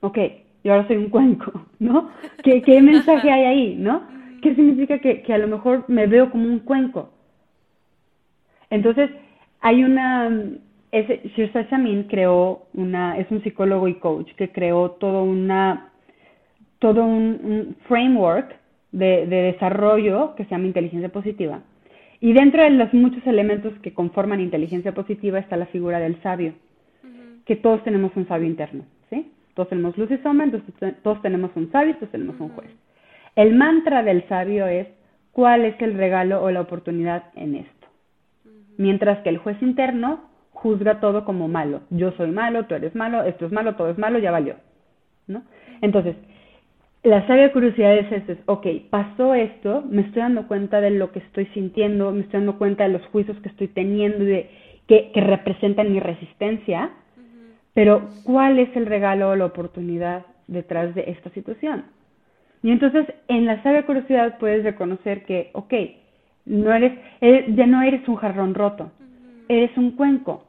Ok, y ahora soy un cuenco, ¿no? ¿Qué, qué mensaje hay ahí, no? ¿Qué significa que, que a lo mejor me veo como un cuenco? Entonces, hay una, ese, Shirsa Shamin creó una, es un psicólogo y coach que creó todo una, todo un, framework de, de, desarrollo que se llama inteligencia positiva. Y dentro de los muchos elementos que conforman inteligencia positiva está la figura del sabio, que todos tenemos un sabio interno, ¿sí? Todos tenemos luz y sombra, entonces todos tenemos un sabio, todos tenemos un juez. El mantra del sabio es cuál es el regalo o la oportunidad en esto. Mientras que el juez interno juzga todo como malo. Yo soy malo, tú eres malo, esto es malo, todo es malo, ya valió. ¿no? Entonces, la sabia curiosidad es eso, es, ok, pasó esto, me estoy dando cuenta de lo que estoy sintiendo, me estoy dando cuenta de los juicios que estoy teniendo y de, que, que representan mi resistencia, pero, ¿cuál es el regalo o la oportunidad detrás de esta situación? Y entonces, en la sabia curiosidad puedes reconocer que, ok, no eres, ya no eres un jarrón roto, eres un cuenco.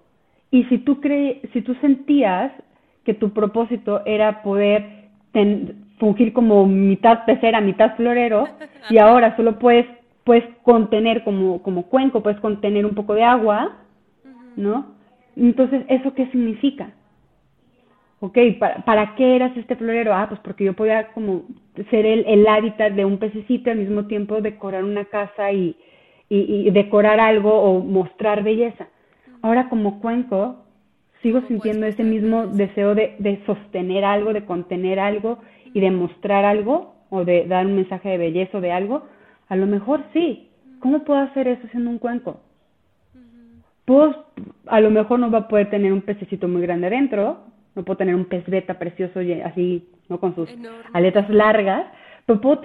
Y si tú, cre si tú sentías que tu propósito era poder fungir como mitad pecera, mitad florero, y ahora solo puedes, puedes contener como, como cuenco, puedes contener un poco de agua, ¿no? Entonces, ¿eso qué significa? ok, ¿para, ¿para qué eras este florero? Ah, pues porque yo podía como ser el, el hábitat de un pececito al mismo tiempo decorar una casa y, y, decorar algo o mostrar belleza. Ahora como cuenco, sigo sintiendo ese mismo deseo de, de sostener algo, de contener algo y de mostrar algo o de dar un mensaje de belleza o de algo. A lo mejor sí. ¿Cómo puedo hacer eso siendo un cuenco? Pues a lo mejor no va a poder tener un pececito muy grande adentro, no puedo tener un pez beta precioso así, ¿no? Con sus aletas largas, pero puedo,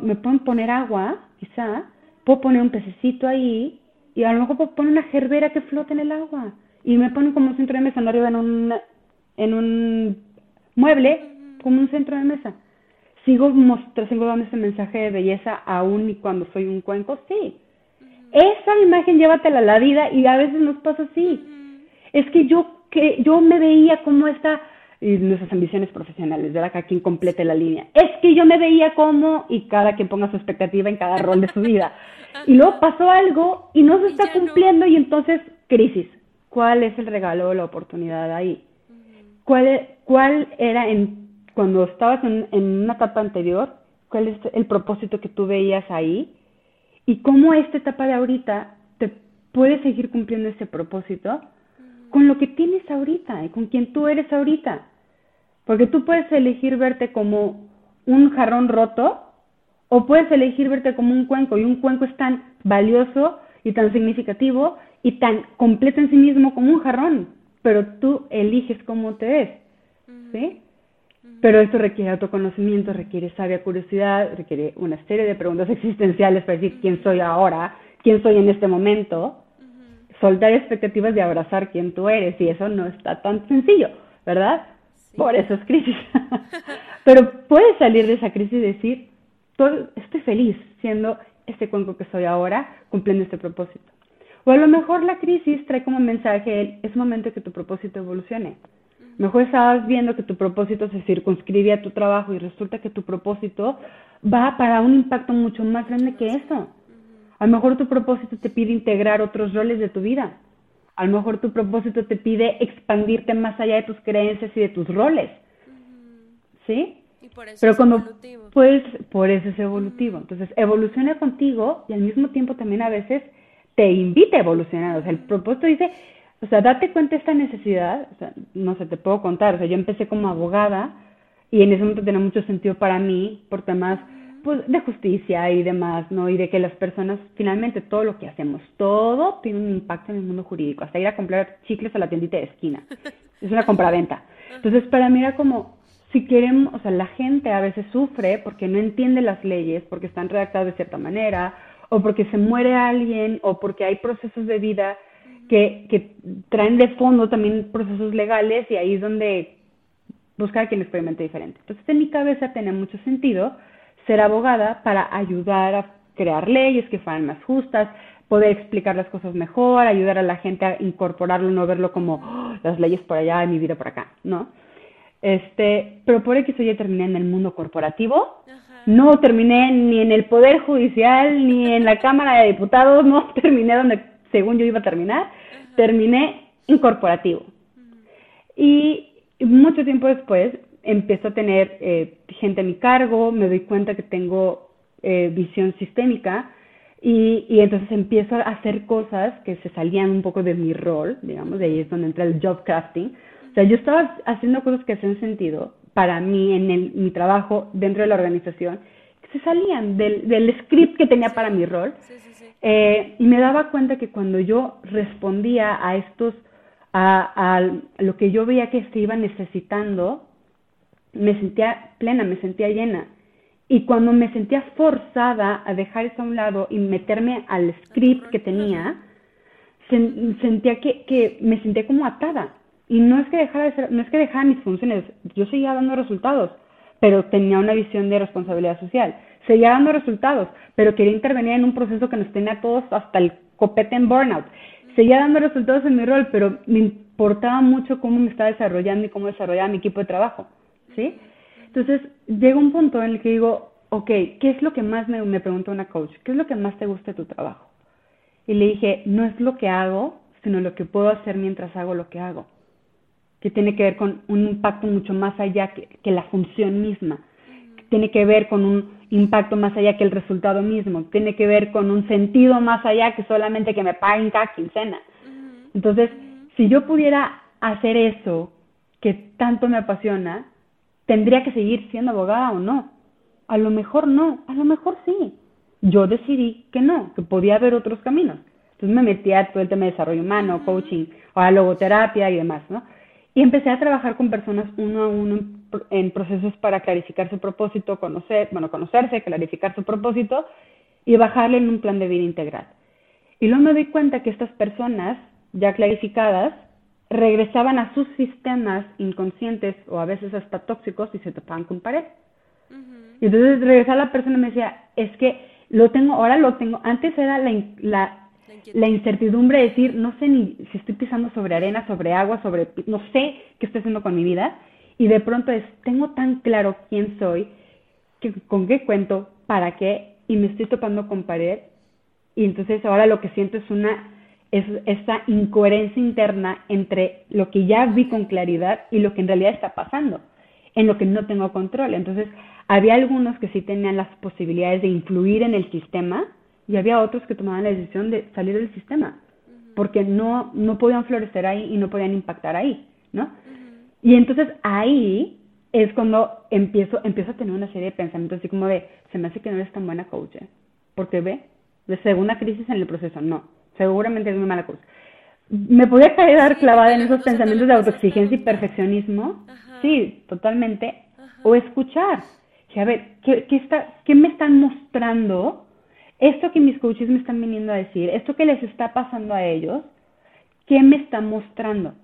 me puedo poner agua, quizá, puedo poner un pececito ahí y a lo mejor puedo poner una gerbera que flote en el agua y me ponen como centro de mesa, no arriba en un, en un mueble, como un centro de mesa. ¿Sigo, mostrando, dando ese mensaje de belleza aún y cuando soy un cuenco? Sí. Esa imagen llévatela a la vida y a veces nos pasa así. Es que yo que yo me veía como esta, y nuestras ambiciones profesionales, ¿verdad? Cada quien complete la línea. Es que yo me veía como, y cada quien ponga su expectativa en cada rol de su vida. Y luego pasó algo y no se está cumpliendo y entonces, crisis. ¿Cuál es el regalo o la oportunidad ahí? ¿Cuál, e, cuál era en, cuando estabas en, en una etapa anterior? ¿Cuál es el propósito que tú veías ahí? ¿Y cómo esta etapa de ahorita te puede seguir cumpliendo ese propósito? Con lo que tienes ahorita y con quien tú eres ahorita. Porque tú puedes elegir verte como un jarrón roto o puedes elegir verte como un cuenco y un cuenco es tan valioso y tan significativo y tan completo en sí mismo como un jarrón, pero tú eliges cómo te ves. ¿sí? Pero esto requiere autoconocimiento, requiere sabia curiosidad, requiere una serie de preguntas existenciales para decir quién soy ahora, quién soy en este momento, soltar expectativas de abrazar quién tú eres, y eso no está tan sencillo, ¿verdad? Por eso es crisis. Pero puedes salir de esa crisis y decir, estoy feliz siendo este cuenco que soy ahora, cumpliendo este propósito. O a lo mejor la crisis trae como mensaje, es momento que tu propósito evolucione. Mejor estabas viendo que tu propósito se circunscribe a tu trabajo y resulta que tu propósito va para un impacto mucho más grande que eso. A lo mejor tu propósito te pide integrar otros roles de tu vida. A lo mejor tu propósito te pide expandirte más allá de tus creencias y de tus roles. ¿Sí? Pero cuando pues por eso es evolutivo. Entonces, evoluciona contigo y al mismo tiempo también a veces te invita a evolucionar. O sea, el propósito dice, o sea, date cuenta de esta necesidad, o sea, no sé, te puedo contar, o sea, yo empecé como abogada y en ese momento tenía mucho sentido para mí por temas pues de justicia y demás, ¿no? Y de que las personas, finalmente todo lo que hacemos, todo tiene un impacto en el mundo jurídico, hasta ir a comprar chicles a la tiendita de esquina. Es una compraventa. Entonces, para mí era como, si queremos, o sea, la gente a veces sufre porque no entiende las leyes, porque están redactadas de cierta manera, o porque se muere alguien, o porque hay procesos de vida que, que traen de fondo también procesos legales y ahí es donde buscar quien experimente diferente. Entonces, en mi cabeza tenía mucho sentido ser abogada para ayudar a crear leyes que fueran más justas, poder explicar las cosas mejor, ayudar a la gente a incorporarlo, no verlo como oh, las leyes por allá y mi vida por acá, ¿no? Este, pero por X yo terminé en el mundo corporativo, no terminé ni en el Poder Judicial, ni en la Cámara de Diputados, no terminé donde según yo iba a terminar, terminé en corporativo. Y mucho tiempo después empiezo a tener eh, gente a mi cargo, me doy cuenta que tengo eh, visión sistémica y, y, entonces empiezo a hacer cosas que se salían un poco de mi rol, digamos, de ahí es donde entra el job crafting. O sea, yo estaba haciendo cosas que hacían sentido para mí en el, mi trabajo dentro de la organización, que se salían del, del script que tenía para mi rol. Eh, y me daba cuenta que cuando yo respondía a estos, a, a lo que yo veía que se iba necesitando, me sentía plena, me sentía llena. Y cuando me sentía forzada a dejar eso a un lado y meterme al script que tenía, sentía que, me sentía como atada. Y no es que dejara no es que dejara mis funciones, yo seguía dando resultados, pero tenía una visión de responsabilidad social. Seguía dando resultados, pero quería intervenir en un proceso que nos tenía a todos hasta el copete en burnout. Seguía dando resultados en mi rol, pero me importaba mucho cómo me estaba desarrollando y cómo desarrollaba mi equipo de trabajo. ¿Sí? Entonces, llega un punto en el que digo, ok, ¿qué es lo que más me, me preguntó una coach? ¿Qué es lo que más te gusta de tu trabajo? Y le dije, no es lo que hago, sino lo que puedo hacer mientras hago lo que hago, que tiene que ver con un impacto mucho más allá que, que la función misma, que tiene que ver con un impacto más allá que el resultado mismo, tiene que ver con un sentido más allá que solamente que me paguen cada quincena. Entonces, si yo pudiera hacer eso que tanto me apasiona, ¿Tendría que seguir siendo abogada o no? A lo mejor no, a lo mejor sí. Yo decidí que no, que podía haber otros caminos. Entonces me metí a todo el tema de desarrollo humano, coaching, a logoterapia y demás, ¿no? Y empecé a trabajar con personas uno a uno en, procesos para clarificar su propósito, conocer, bueno, conocerse, clarificar su propósito y bajarle en un plan de vida integral. Y luego me doy cuenta que estas personas ya clarificadas regresaban a sus sistemas inconscientes o a veces hasta tóxicos y se topaban con pared. Y entonces regresaba la persona y me decía, es que lo tengo, ahora lo tengo, antes era la, la, la, incertidumbre de decir, no sé ni si estoy pisando sobre arena, sobre agua, sobre, no sé qué estoy haciendo con mi vida, y de pronto es, tengo tan claro quién soy, que, con qué cuento, para qué, y me estoy topando con pared, y entonces ahora lo que siento es una es esa incoherencia interna entre lo que ya vi con claridad y lo que en realidad está pasando, en lo que no tengo control. Entonces, había algunos que sí tenían las posibilidades de influir en el sistema y había otros que tomaban la decisión de salir del sistema, porque no, no podían florecer ahí y no podían impactar ahí, ¿no? Y entonces ahí es cuando empiezo, empiezo a tener una serie de pensamientos así como de, se me hace que no eres tan buena coach, ¿eh? porque ve, de segunda crisis en el proceso, no seguramente es muy mala cosa. me podía quedar clavada en esos pensamientos de autoexigencia y perfeccionismo. Sí, totalmente. O escuchar. a ver, ¿qué, qué, está, ¿qué me están mostrando? Esto que mis coaches me están viniendo a decir, esto que les está pasando a ellos, ¿qué me está mostrando?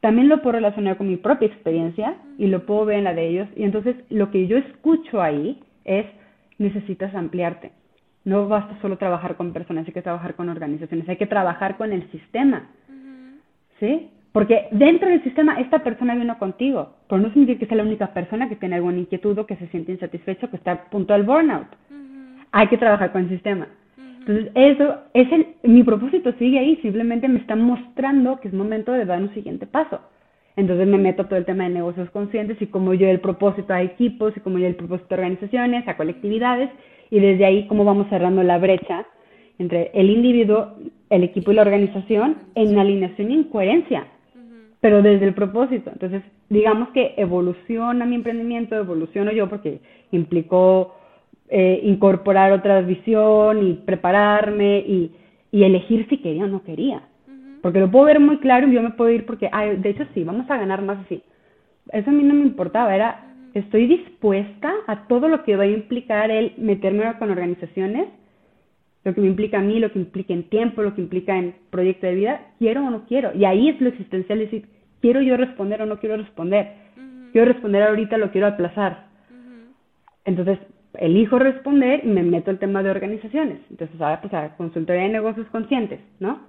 También lo puedo relacionar con mi propia experiencia y lo puedo ver en la de ellos. Y entonces lo que yo escucho ahí es, necesitas ampliarte. No basta solo trabajar con personas, hay que trabajar con organizaciones, hay que trabajar con el sistema. ¿Sí? Porque dentro del sistema esta persona vino contigo, pero no significa que sea la única persona que tiene alguna inquietud o que se siente insatisfecho, que está a punto del burnout. Hay que trabajar con el sistema. Entonces, eso es el, mi propósito sigue ahí, simplemente me está mostrando que es momento de dar un siguiente paso. Entonces me meto todo el tema de negocios conscientes y como yo el propósito a equipos y como yo el propósito a organizaciones, a colectividades y desde ahí cómo vamos cerrando la brecha entre el individuo, el equipo y la organización en alineación y en coherencia, pero desde el propósito. Entonces, digamos que evoluciona mi emprendimiento, evoluciono yo porque implicó eh, incorporar otra visión y prepararme y, y, elegir si quería o no quería. Porque lo puedo ver muy claro y yo me puedo ir porque, ay, de hecho sí, vamos a ganar más así. Eso a mí no me importaba, era, estoy dispuesta a todo lo que va a implicar el meterme con organizaciones lo que me implica a mí, lo que implica en tiempo, lo que implica en proyecto de vida, quiero o no quiero. Y ahí es lo existencial, decir, quiero yo responder o no quiero responder. Quiero responder ahorita, lo quiero aplazar. Entonces, elijo responder y me meto el tema de organizaciones. Entonces, ahora pues a consultoría de negocios conscientes, ¿no?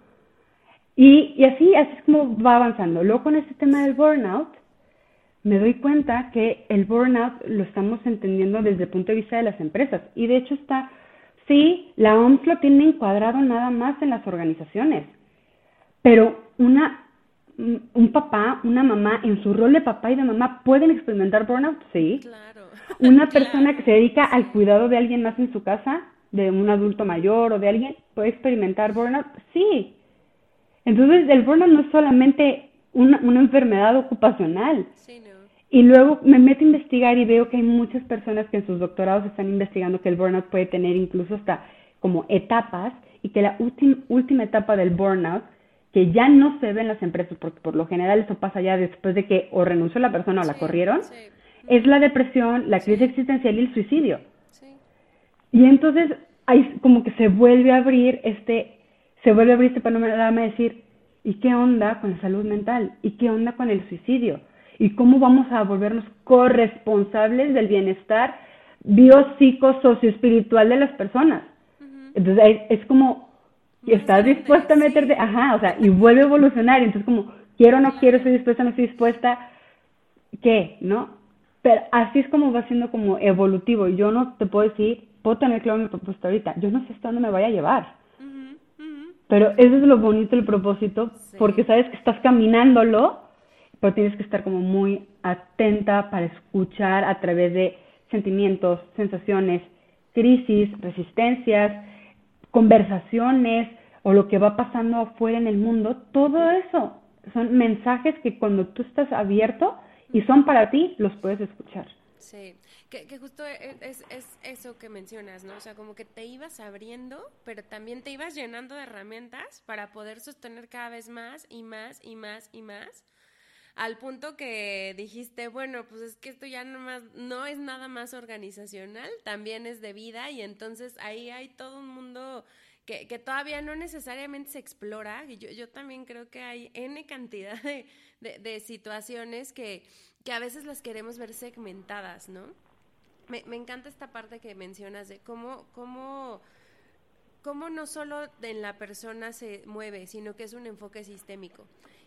Y, y así, así es como va avanzando. Luego con este tema del burnout, me doy cuenta que el burnout lo estamos entendiendo desde el punto de vista de las empresas. Y de hecho está Sí, la OMS lo tiene encuadrado nada más en las organizaciones, pero una, un papá, una mamá, en su rol de papá y de mamá, ¿pueden experimentar burnout? Sí. Claro. Una persona que se dedica al cuidado de alguien más en su casa, de un adulto mayor o de alguien, ¿puede experimentar burnout? Sí. Entonces, el burnout no es solamente una, una enfermedad ocupacional. Sí, no. Y luego me meto a investigar y veo que hay muchas personas que en sus doctorados están investigando que el burnout puede tener incluso hasta como etapas y que la última etapa del burnout, que ya no se ve en las empresas, porque por lo general eso pasa ya después de que o renunció la persona o la corrieron, es la depresión, la crisis existencial y el suicidio. Y entonces hay como que se vuelve a abrir este, se vuelve a abrir este panorama de decir, ¿y qué onda con la salud mental? ¿Y qué onda con el suicidio? y cómo vamos a volvernos corresponsables del bienestar biopsico, socioespiritual de las personas. Entonces es, como, estás dispuesta a meterte, ajá, o sea, y vuelve a evolucionar, entonces como, quiero o no quiero, estoy dispuesta o no estoy dispuesta, ¿qué? ¿No? Pero así es como va siendo como evolutivo, y yo no te puedo decir, puedo tener claro mi propósito ahorita, yo no sé hasta dónde me vaya a llevar. Pero eso es lo bonito del propósito, porque sabes que estás caminándolo pero tienes que estar como muy atenta para escuchar a través de sentimientos, sensaciones, crisis, resistencias, conversaciones o lo que va pasando afuera en el mundo, todo eso son mensajes que cuando tú estás abierto y son para ti, los puedes escuchar. Sí, que, justo e, es, es, eso que mencionas, ¿no? O sea, como que te ibas abriendo, pero también te ibas llenando de herramientas para poder sostener cada vez más y más y más y más al punto que dijiste, bueno, pues es que esto ya no, más, no es nada más organizacional, también es de vida y entonces ahí hay todo un mundo que, todavía no necesariamente se explora. Y yo, yo también creo que hay N cantidad de, de, situaciones que, que a veces las queremos ver segmentadas, ¿no? Me, me encanta esta parte que mencionas de cómo, cómo, cómo no solo en la persona se mueve, sino que es un enfoque sistémico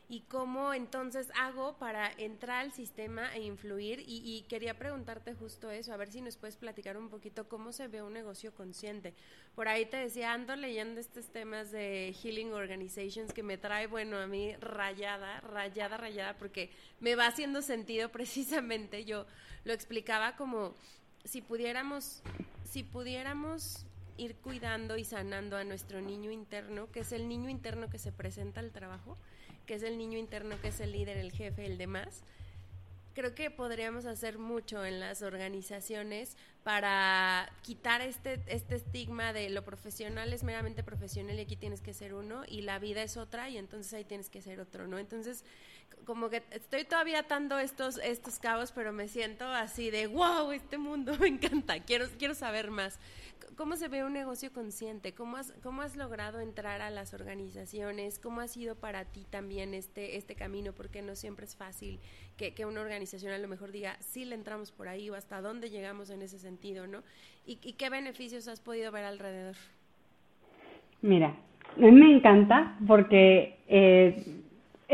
y cómo entonces hago para entrar al sistema e influir. Y, quería preguntarte justo eso, a ver si nos puedes platicar un poquito cómo se ve un negocio consciente. Por ahí te decía, ando leyendo estos temas de Healing Organizations que me trae, bueno, a mí rayada, rayada, rayada, porque me va haciendo sentido precisamente. Yo lo explicaba como si pudiéramos, si pudiéramos ir cuidando y sanando a nuestro niño interno, que es el niño interno que se presenta al trabajo, que es el niño interno, que es el líder, el jefe, el demás, creo que podríamos hacer mucho en las organizaciones para quitar este, este estigma de lo profesional es meramente profesional y aquí tienes que ser uno y la vida es otra y entonces ahí tienes que ser otro, ¿no? Entonces, como que estoy todavía atando estos, estos cabos, pero me siento así de, wow, este mundo me encanta, quiero, quiero saber más. ¿Cómo se ve un negocio consciente? ¿Cómo has, ¿Cómo has logrado entrar a las organizaciones? ¿Cómo ha sido para ti también este, este camino? Porque no siempre es fácil que, que una organización a lo mejor diga, sí le entramos por ahí o hasta dónde llegamos en ese sentido, ¿no? ¿Y, qué beneficios has podido ver alrededor? Mira, me encanta porque eh,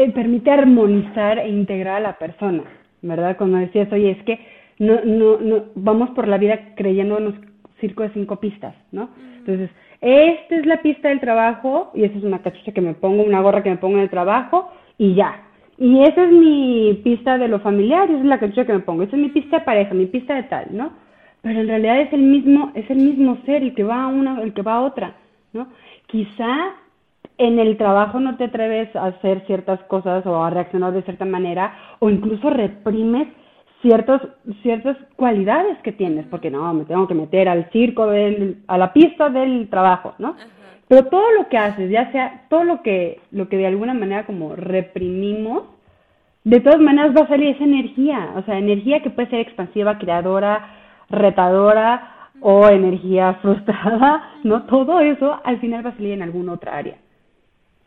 eh, permite armonizar e integrar a la persona, ¿verdad? Cuando decías, oye, es que no, no, no, vamos por la vida creyéndonos circo de cinco pistas, ¿no? Entonces, esta es la pista del trabajo y esta es una cachucha que me pongo, una gorra que me pongo en el trabajo y ya. Y esa es mi pista de lo familiar, esa es la cachucha que me pongo, esa es mi pista de pareja, mi pista de tal, ¿no? Pero en realidad es el mismo, es el mismo ser el que va a una, el que va a otra, ¿no? Quizá en el trabajo no te atreves a hacer ciertas cosas o a reaccionar de cierta manera o incluso reprimes ciertos, ciertas cualidades que tienes, porque no, me tengo que meter al circo, del, a la pista del trabajo, ¿no? Pero todo lo que haces, ya sea todo lo que, lo que de alguna manera como reprimimos, de todas maneras va a salir esa energía, o sea, energía que puede ser expansiva, creadora, retadora o energía frustrada, ¿no? Todo eso al final va a salir en alguna otra área,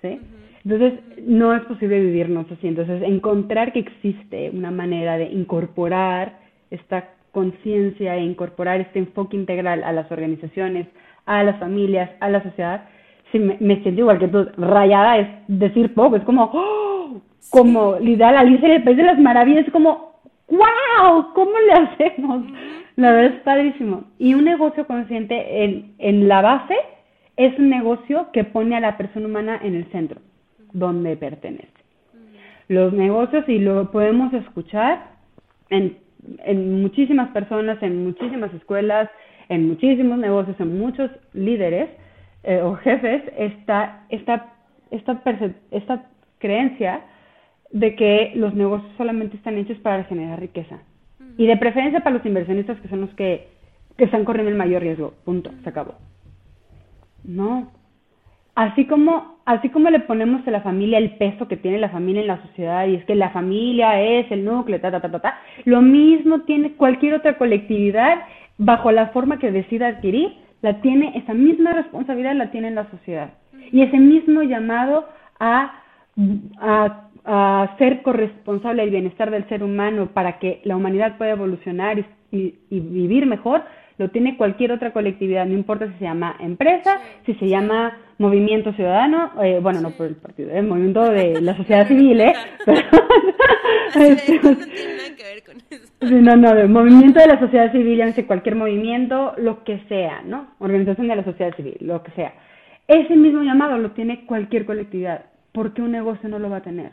¿sí? Entonces, no es posible vivirnos así. Entonces, encontrar que existe una manera de incorporar esta conciencia e incorporar este enfoque integral a las organizaciones, a las familias, a la sociedad, sí, me, siento igual que tú, rayada es decir poco, es como, ¡oh! como Lidal Alicia en el País de las Maravillas, es como, ¡wow! ¿Cómo le hacemos? La verdad es padrísimo. Y un negocio consciente en, en la base es un negocio que pone a la persona humana en el centro donde pertenece. Los negocios, y lo podemos escuchar en, en muchísimas personas, en muchísimas escuelas, en muchísimos negocios, en muchos líderes eh, o jefes, está esta, esta, esta creencia de que los negocios solamente están hechos para generar riqueza. Y de preferencia para los inversionistas que son los que, que están corriendo el mayor riesgo. Punto. Se acabó. No. Así como así como le ponemos a la familia el peso que tiene la familia en la sociedad y es que la familia es el núcleo, ta, ta, ta, ta, ta, lo mismo tiene cualquier otra colectividad bajo la forma que decida adquirir, la tiene, esa misma responsabilidad la tiene en la sociedad. Y ese mismo llamado a, a, a ser corresponsable del bienestar del ser humano para que la humanidad pueda evolucionar y, y vivir mejor, lo tiene cualquier otra colectividad, no importa si se llama empresa, si se llama movimiento ciudadano, eh, bueno, no por el partido, el eh, movimiento de la sociedad civil, ¿eh? no no, no, movimiento de la sociedad civil, llámese cualquier movimiento, lo que sea, ¿no? Organización de la sociedad civil, lo que sea. Ese mismo llamado lo tiene cualquier colectividad. ¿Por qué un negocio no lo va a tener?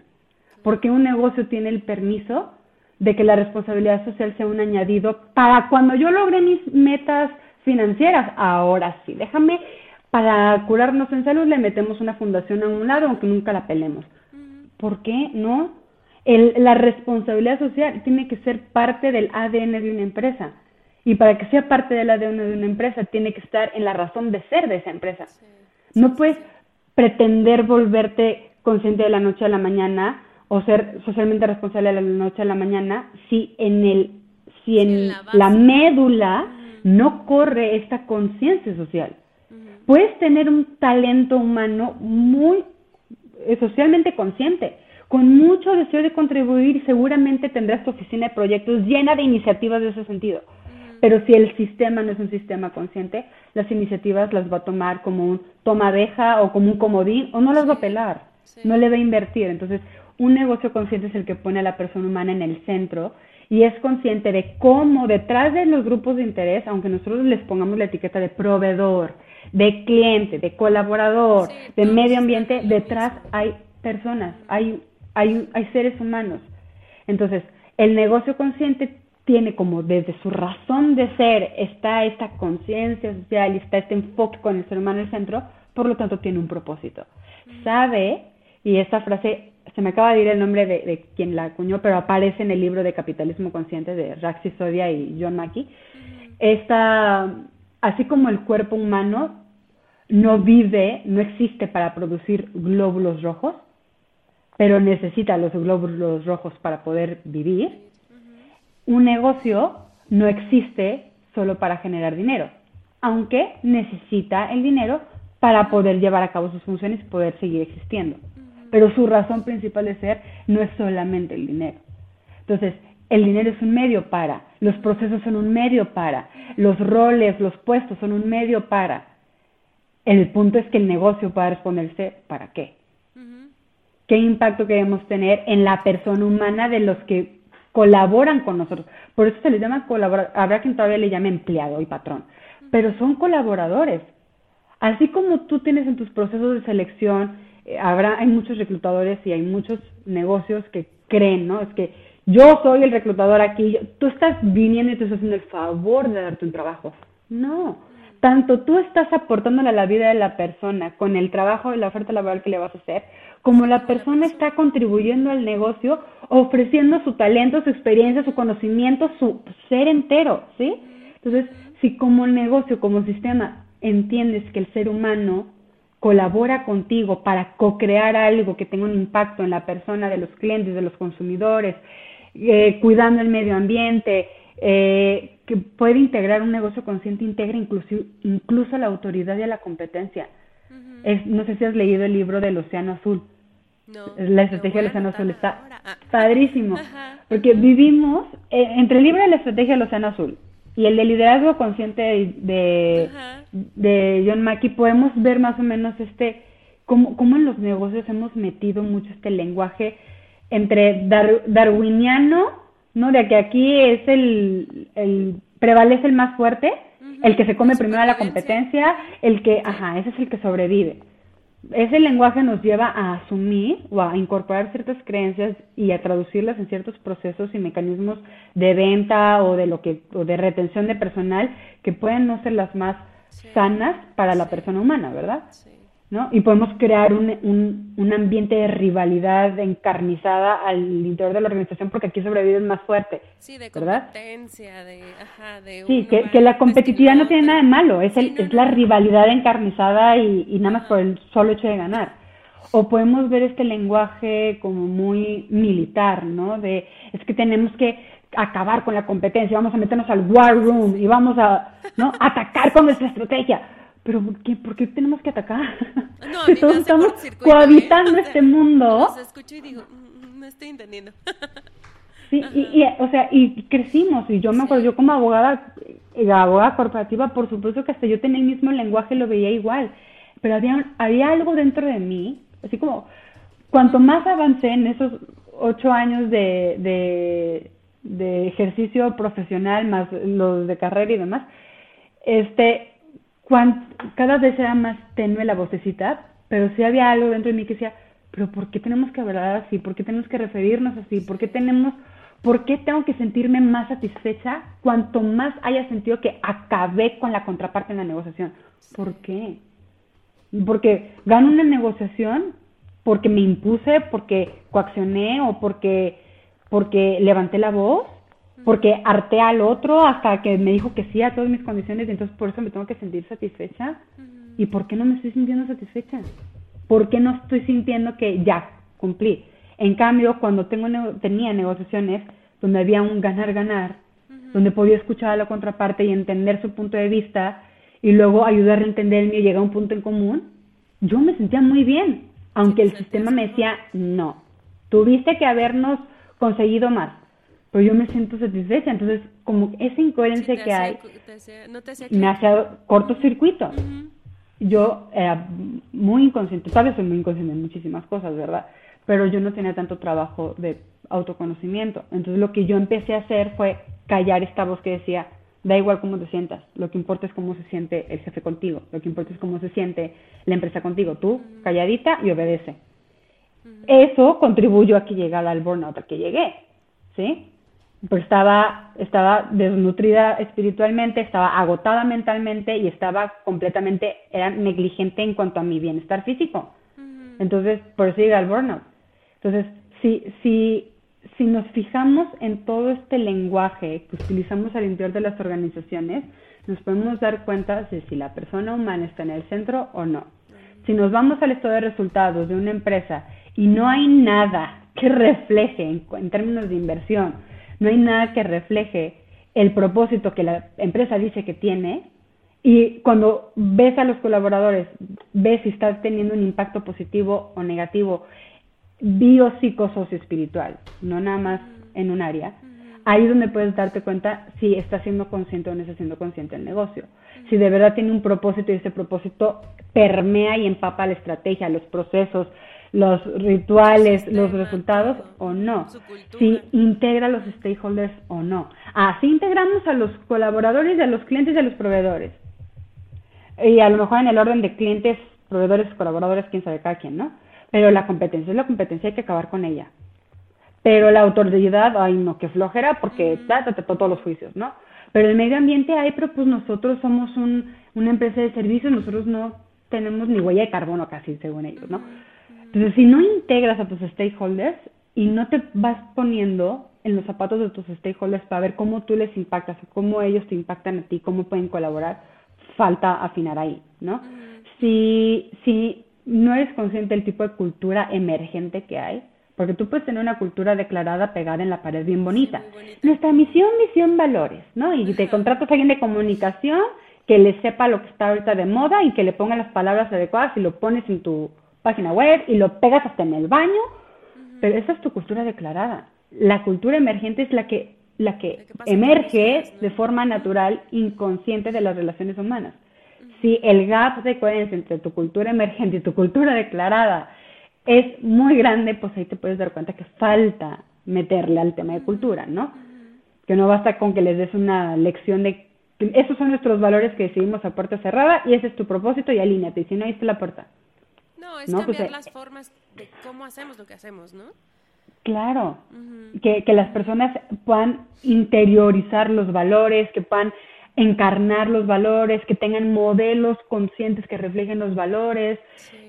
Porque un negocio tiene el permiso de que la responsabilidad social sea un añadido para cuando yo logre mis metas financieras. Ahora sí, déjame, para curarnos en salud le metemos una fundación a un lado, aunque nunca la pelemos. ¿Por qué no? El, la responsabilidad social tiene que ser parte del ADN de una empresa. Y para que sea parte del ADN de una empresa, tiene que estar en la razón de ser de esa empresa. No puedes pretender volverte consciente de la noche a la mañana o ser socialmente responsable de la noche a la mañana si en el si en, la, médula no corre esta conciencia social. Puedes tener un talento humano muy eh, socialmente consciente, con mucho deseo de contribuir seguramente tendrás tu oficina de proyectos llena de iniciativas de ese sentido. Pero si el sistema no es un sistema consciente, las iniciativas las va a tomar como un toma abeja o como un comodín o no las va a pelar, no le va a invertir. Entonces, un negocio consciente es el que pone a la persona humana en el centro y es consciente de cómo detrás de los grupos de interés, aunque nosotros les pongamos la etiqueta de proveedor, de cliente, de colaborador, de medio ambiente, detrás hay personas, hay, hay, hay seres humanos. Entonces, el negocio consciente tiene como desde su razón de ser está esta conciencia social y está este enfoque con el ser humano en el centro, por lo tanto tiene un propósito. Sabe, y esta frase se me acaba de ir el nombre de, quien la acuñó, pero aparece en el libro de Capitalismo Consciente de Raxi Sodia y John Mackey. esta, así como el cuerpo humano no vive, no existe para producir glóbulos rojos, pero necesita los glóbulos rojos para poder vivir, un negocio no existe solo para generar dinero, aunque necesita el dinero para poder llevar a cabo sus funciones y poder seguir existiendo. Pero su razón principal de ser no es solamente el dinero. Entonces, el dinero es un medio para, los procesos son un medio para, los roles, los puestos son un medio para. El punto es que el negocio pueda responderse para qué. ¿Qué impacto queremos tener en la persona humana de los que colaboran con nosotros? Por eso se les llama colaborador. Habrá quien todavía le llame empleado y patrón, pero son colaboradores. Así como tú tienes en tus procesos de selección, habrá, hay muchos reclutadores y hay muchos negocios que creen, ¿no? Es que yo soy el reclutador aquí, tú estás viniendo y te estás haciendo el favor de darte un trabajo. No, tanto tú estás aportándole a la vida de la persona con el trabajo y la oferta laboral que le vas a hacer, como la persona está contribuyendo al negocio, ofreciendo su talento, su experiencia, su conocimiento, su ser entero, ¿sí? Entonces, si como negocio, como sistema, entiendes que el ser humano colabora contigo para co-crear algo que tenga un impacto en la persona de los clientes, de los consumidores, eh, cuidando el medio ambiente, eh, que puede integrar un negocio consciente, integra incluso, incluso a la autoridad y a la competencia. es, no sé si has leído el libro del Océano Azul. la estrategia del Océano Azul está ah. padrísimo, porque vivimos eh, entre el libro de la estrategia del Océano Azul y el de liderazgo consciente de, de, John Mackey podemos ver más o menos este, cómo, cómo en los negocios hemos metido mucho este lenguaje entre darwiniano, ¿no? De que aquí es el, el prevalece el más fuerte, el que se come primero a la competencia, el que, ajá, ese es el que sobrevive ese lenguaje nos lleva a asumir o a incorporar ciertas creencias y a traducirlas en ciertos procesos y mecanismos de venta o de lo que o de retención de personal que pueden no ser las más sanas para la persona humana, ¿verdad? ¿No? Y podemos crear un, un, un, ambiente de rivalidad encarnizada al interior de la organización porque aquí sobrevive el más fuerte. Sí, de competencia, de, ajá, de Sí, que, que, la competitividad no tiene nada de malo, es, el, es la rivalidad encarnizada y, y nada más por el solo hecho de ganar. O podemos ver este lenguaje como muy militar, ¿no? De, es que tenemos que acabar con la competencia, vamos a meternos al war room y vamos a, ¿no? atacar con nuestra estrategia pero ¿por qué, ¿por qué tenemos que atacar? No, a mí Todos estamos cohabitando este mundo. Los escucho y digo, mm, no estoy entendiendo. Sí, y, o sea, y crecimos, y yo me acuerdo, yo como abogada, eh, abogada corporativa, por supuesto que hasta yo tenía el mismo lenguaje, lo veía igual, pero había, había algo dentro de mí, así como, cuanto más avancé en esos ocho años de, de, de ejercicio profesional, más los de carrera y demás, este, cada vez era más tenue la vocecita, pero sí había algo dentro de mí que decía, pero ¿por qué tenemos que hablar así? ¿Por qué tenemos que referirnos así? ¿Por qué tenemos, por qué tengo que sentirme más satisfecha cuanto más haya sentido que acabé con la contraparte en la negociación? ¿Por qué? Porque gano una negociación porque me impuse, porque coaccioné o porque, porque levanté la voz porque harté al otro hasta que me dijo que sí a todas mis condiciones y entonces por eso me tengo que sentir satisfecha. ¿Y por qué no me estoy sintiendo satisfecha? ¿Por qué no estoy sintiendo que ya cumplí? En cambio, cuando tengo tenía negociaciones donde había un ganar-ganar, donde podía escuchar a la contraparte y entender su punto de vista y luego ayudarle a entender el mío y llegar a un punto en común, yo me sentía muy bien, aunque el sistema me decía, no, tuviste que habernos conseguido más pero yo me siento satisfecha. Entonces, como esa incoherencia que hay, me hace cortocircuito. Yo era muy inconsciente, sabes, soy muy inconsciente en muchísimas cosas, ¿verdad? Pero yo no tenía tanto trabajo de autoconocimiento. Entonces, lo que yo empecé a hacer fue callar esta voz que decía, da igual cómo te sientas, lo que importa es cómo se siente el jefe contigo, lo que importa es cómo se siente la empresa contigo. Tú, calladita y obedece. Eso contribuyó a que llegara al burnout al que llegué, ¿sí? Pues estaba, estaba desnutrida espiritualmente, estaba agotada mentalmente y estaba completamente, era negligente en cuanto a mi bienestar físico. Entonces, por eso llega el burnout. Entonces, si, si si nos fijamos en todo este lenguaje que utilizamos al interior de las organizaciones, nos podemos dar cuenta de si la persona humana está en el centro o no. Si nos vamos al estado de resultados de una empresa y no hay nada que refleje en, términos de inversión, no hay nada que refleje el propósito que la empresa dice que tiene, y cuando ves a los colaboradores, ves si está teniendo un impacto positivo o negativo, bio, psico, socio, espiritual, no nada más en un área, ahí es donde puedes darte cuenta si está siendo consciente o no está siendo consciente el negocio. Si de verdad tiene un propósito y ese propósito permea y empapa la estrategia, los procesos, los rituales, los resultados o no. Si integra a los stakeholders o no. Así integramos a los colaboradores, a los clientes y a los proveedores. Y a lo mejor en el orden de clientes, proveedores, colaboradores, quién sabe cada quien, ¿no? Pero la competencia es la competencia, hay que acabar con ella. Pero la autoridad, ay no, qué flojera, porque ta, ta, todos los juicios, ¿no? Pero el medio ambiente hay, pero pues nosotros somos un, una empresa de servicios, nosotros no tenemos ni huella de carbono casi, según ellos, ¿no? Entonces, si no integras a tus stakeholders y no te vas poniendo en los zapatos de tus stakeholders para ver cómo tú les impactas, cómo ellos te impactan a ti, cómo pueden colaborar, falta afinar ahí, ¿no? Si, si no eres consciente del tipo de cultura emergente que hay, porque tú puedes tener una cultura declarada pegada en la pared bien bonita. Nuestra misión, misión, valores, ¿no? Y te contratas a alguien de comunicación que le sepa lo que está ahorita de moda y que le ponga las palabras adecuadas y lo pones en tu página web y lo pegas hasta en el baño, pero esa es tu cultura declarada. La cultura emergente es la que, la que, emerge de forma natural, inconsciente de las relaciones humanas. Si el gap de coherencia entre tu cultura emergente y tu cultura declarada es muy grande, pues ahí te puedes dar cuenta que falta meterle al tema de cultura, ¿no? Que no basta con que les des una lección de esos son nuestros valores que decidimos a puerta cerrada y ese es tu propósito y alíñate, y si no, ahí está la puerta. No, es cambiar pues, eh, las formas de cómo hacemos lo que hacemos, ¿no? Claro, que, que las personas puedan interiorizar los valores, que puedan encarnar los valores, que tengan modelos conscientes que reflejen los valores,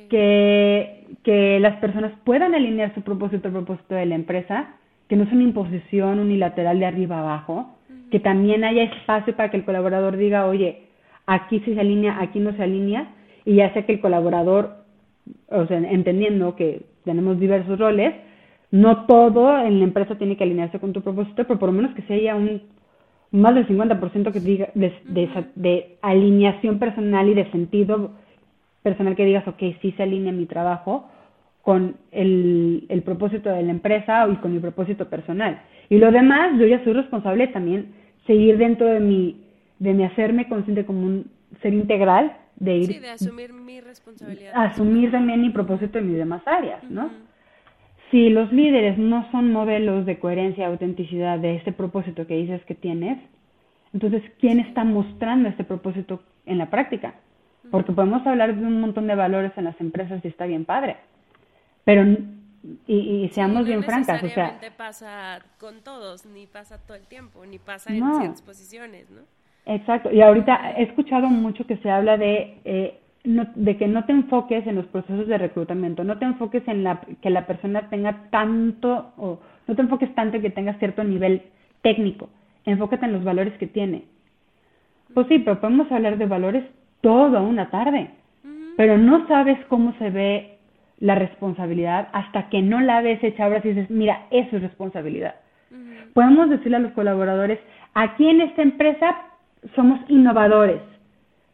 que, que las personas puedan alinear su propósito al propósito de la empresa, que no es una imposición unilateral de arriba abajo, que también haya espacio para que el colaborador diga, oye, aquí sí se alinea, aquí no se alinea, y ya sea que el colaborador o sea, entendiendo que tenemos diversos roles, no todo en la empresa tiene que alinearse con tu propósito, pero por lo menos que se haya un más del 50% que diga de, de, alineación personal y de sentido personal que digas, ok, sí se alinea mi trabajo con el, el propósito de la empresa y con mi propósito personal. Y lo demás, yo ya soy responsable también seguir dentro de mi, de mi hacerme consciente como un ser integral de ir... Sí, de asumir mi responsabilidad. Asumir también mi propósito en mis demás áreas, ¿no? Si los líderes no son modelos de coherencia, autenticidad de este propósito que dices que tienes, entonces, ¿quién está mostrando este propósito en la práctica? Porque podemos hablar de un montón de valores en las empresas y está bien padre, pero y, seamos bien francas, o sea, pasa con todos, ni pasa todo el tiempo, ni pasa en ciertas posiciones, ¿no? Exacto, y ahorita he escuchado mucho que se habla de, eh, de que no te enfoques en los procesos de reclutamiento, no te enfoques en la, que la persona tenga tanto, o no te enfoques tanto en que tenga cierto nivel técnico, enfócate en los valores que tiene. Pues sí, pero podemos hablar de valores toda una tarde, pero no sabes cómo se ve la responsabilidad hasta que no la ves hecha ahora y dices, mira, eso es responsabilidad. Podemos decirle a los colaboradores, aquí en esta empresa somos innovadores,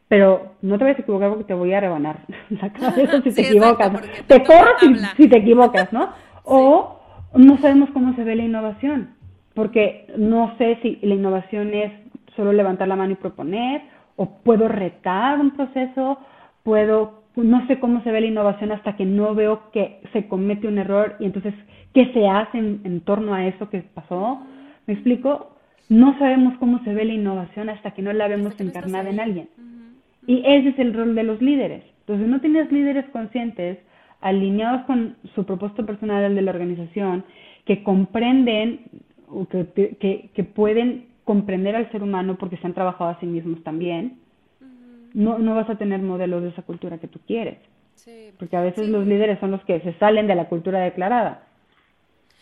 pero no te vayas a equivocar porque te voy a rebanar la cabeza si te equivocas. te, corro si, te equivocas, ¿no? O no sabemos cómo se ve la innovación, porque no sé si la innovación es solo levantar la mano y proponer, o puedo retar un proceso, puedo, no sé cómo se ve la innovación hasta que no veo que se comete un error y entonces, ¿qué se hace en, en torno a eso que pasó? ¿Me explico? No sabemos cómo se ve la innovación hasta que no la vemos encarnada en alguien. Y ese es el rol de los líderes. Entonces, no tienes líderes conscientes, alineados con su propósito personal de la organización, que comprenden, que, que, que pueden comprender al ser humano porque se han trabajado a sí mismos también, no, no vas a tener modelos de esa cultura que tú quieres. porque a veces los líderes son los que se salen de la cultura declarada.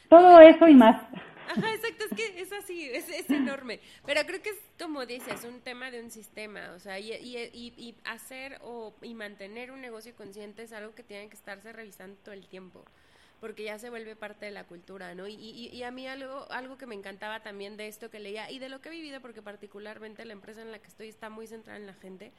Todo eso y más. Ajá, exacto, es que es así, es, enorme. Pero creo que es, como dices, un tema de un sistema, o sea, y, y, y, hacer o, y mantener un negocio consciente es algo que tiene que estarse revisando todo el tiempo, porque ya se vuelve parte de la cultura, ¿no? Y, y, a mí algo, algo que me encantaba también de esto que leía y de lo que he vivido, porque particularmente la empresa en la que estoy está muy centrada en la gente,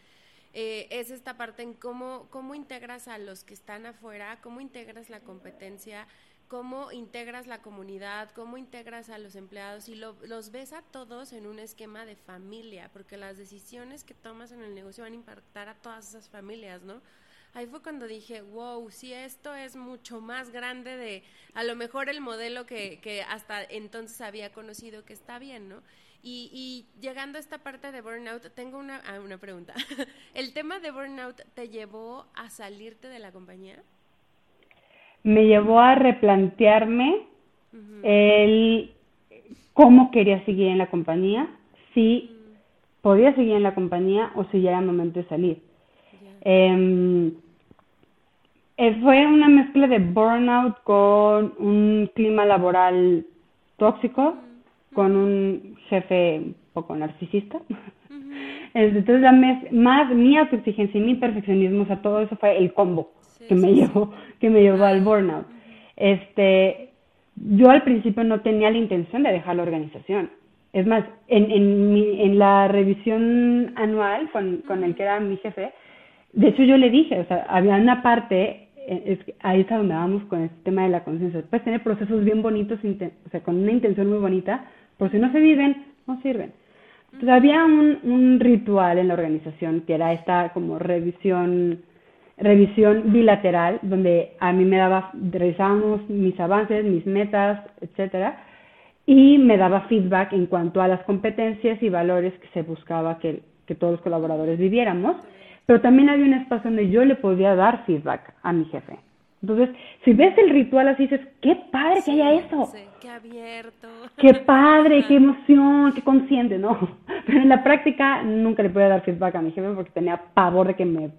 eh, es esta parte en cómo, cómo integras a los que están afuera, cómo integras la competencia, cómo integras la comunidad, cómo integras a los empleados y los ves a todos en un esquema de familia, porque las decisiones que tomas en el negocio van a impactar a todas esas familias, ¿no? Ahí fue cuando dije, wow, si esto es mucho más grande de a lo mejor el modelo que, que hasta entonces había conocido que está bien, ¿no? Y, y llegando a esta parte de burnout, tengo una, ah, una pregunta. ¿El tema de burnout te llevó a salirte de la compañía? Me llevó a replantearme el cómo quería seguir en la compañía, si podía seguir en la compañía o si ya era momento de salir. Em, eh, fue una mezcla de burnout con un clima laboral tóxico, con un jefe un poco narcisista. Entonces, la más mi autoexigencia y mi perfeccionismo, o sea, todo eso fue el combo que me llevó que me llevó al burnout. Este, yo al principio no tenía la intención de dejar la organización. Es más, en, en, mi, en la revisión anual con, con el que era mi jefe, de hecho yo le dije, o sea, había una parte, eh, es, ahí es donde vamos con este tema de la conciencia. Puedes tener procesos bien bonitos, o sea, con una intención muy bonita, pero si no se viven, no sirven. Entonces había un, un ritual en la organización que era esta como revisión revisión bilateral, donde a mí me daba, revisábamos mis avances, mis metas, etcétera, y me daba feedback en cuanto a las competencias y valores que se buscaba que, que todos los colaboradores viviéramos, pero también había un espacio donde yo le podía dar feedback a mi jefe. Entonces, si ves el ritual así, dices, qué padre que haya eso. qué abierto. Qué padre, qué emoción, qué consciente, ¿no? Pero en la práctica nunca le podía dar feedback a mi jefe porque tenía pavor de que me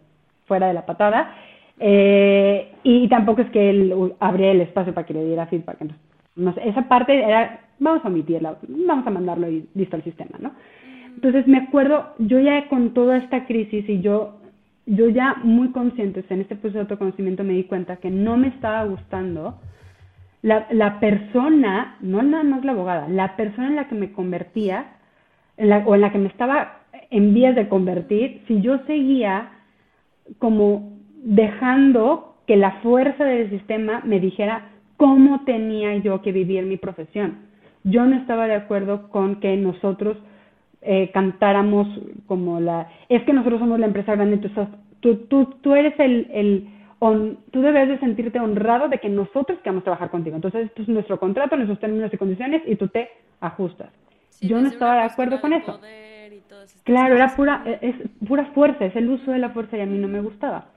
fuera de la patada. Eh, y tampoco es que él abriera el espacio para que le diera feedback. No esa parte era, vamos a omitirla, vamos a mandarlo listo al sistema, ¿no? Entonces me acuerdo, yo ya con toda esta crisis y yo, yo ya muy consciente, en este proceso de autoconocimiento me di cuenta que no me estaba gustando la, la persona, no nada más la abogada, la persona en la que me convertía, o en la que me estaba en vías de convertir, si yo seguía como dejando que la fuerza del sistema me dijera cómo tenía yo que vivir mi profesión. Yo no estaba de acuerdo con que nosotros eh, cantáramos como la... Es que nosotros somos la empresa grande, tú, tú, tú, eres el... el tú debes de sentirte honrado de que nosotros queramos trabajar contigo. Entonces, esto es nuestro contrato, nuestros términos y condiciones y tú te ajustas. yo no estaba de acuerdo con eso. Claro, era pura, e, es, pura fuerza, es el uso de la fuerza y a mí no me gustaba.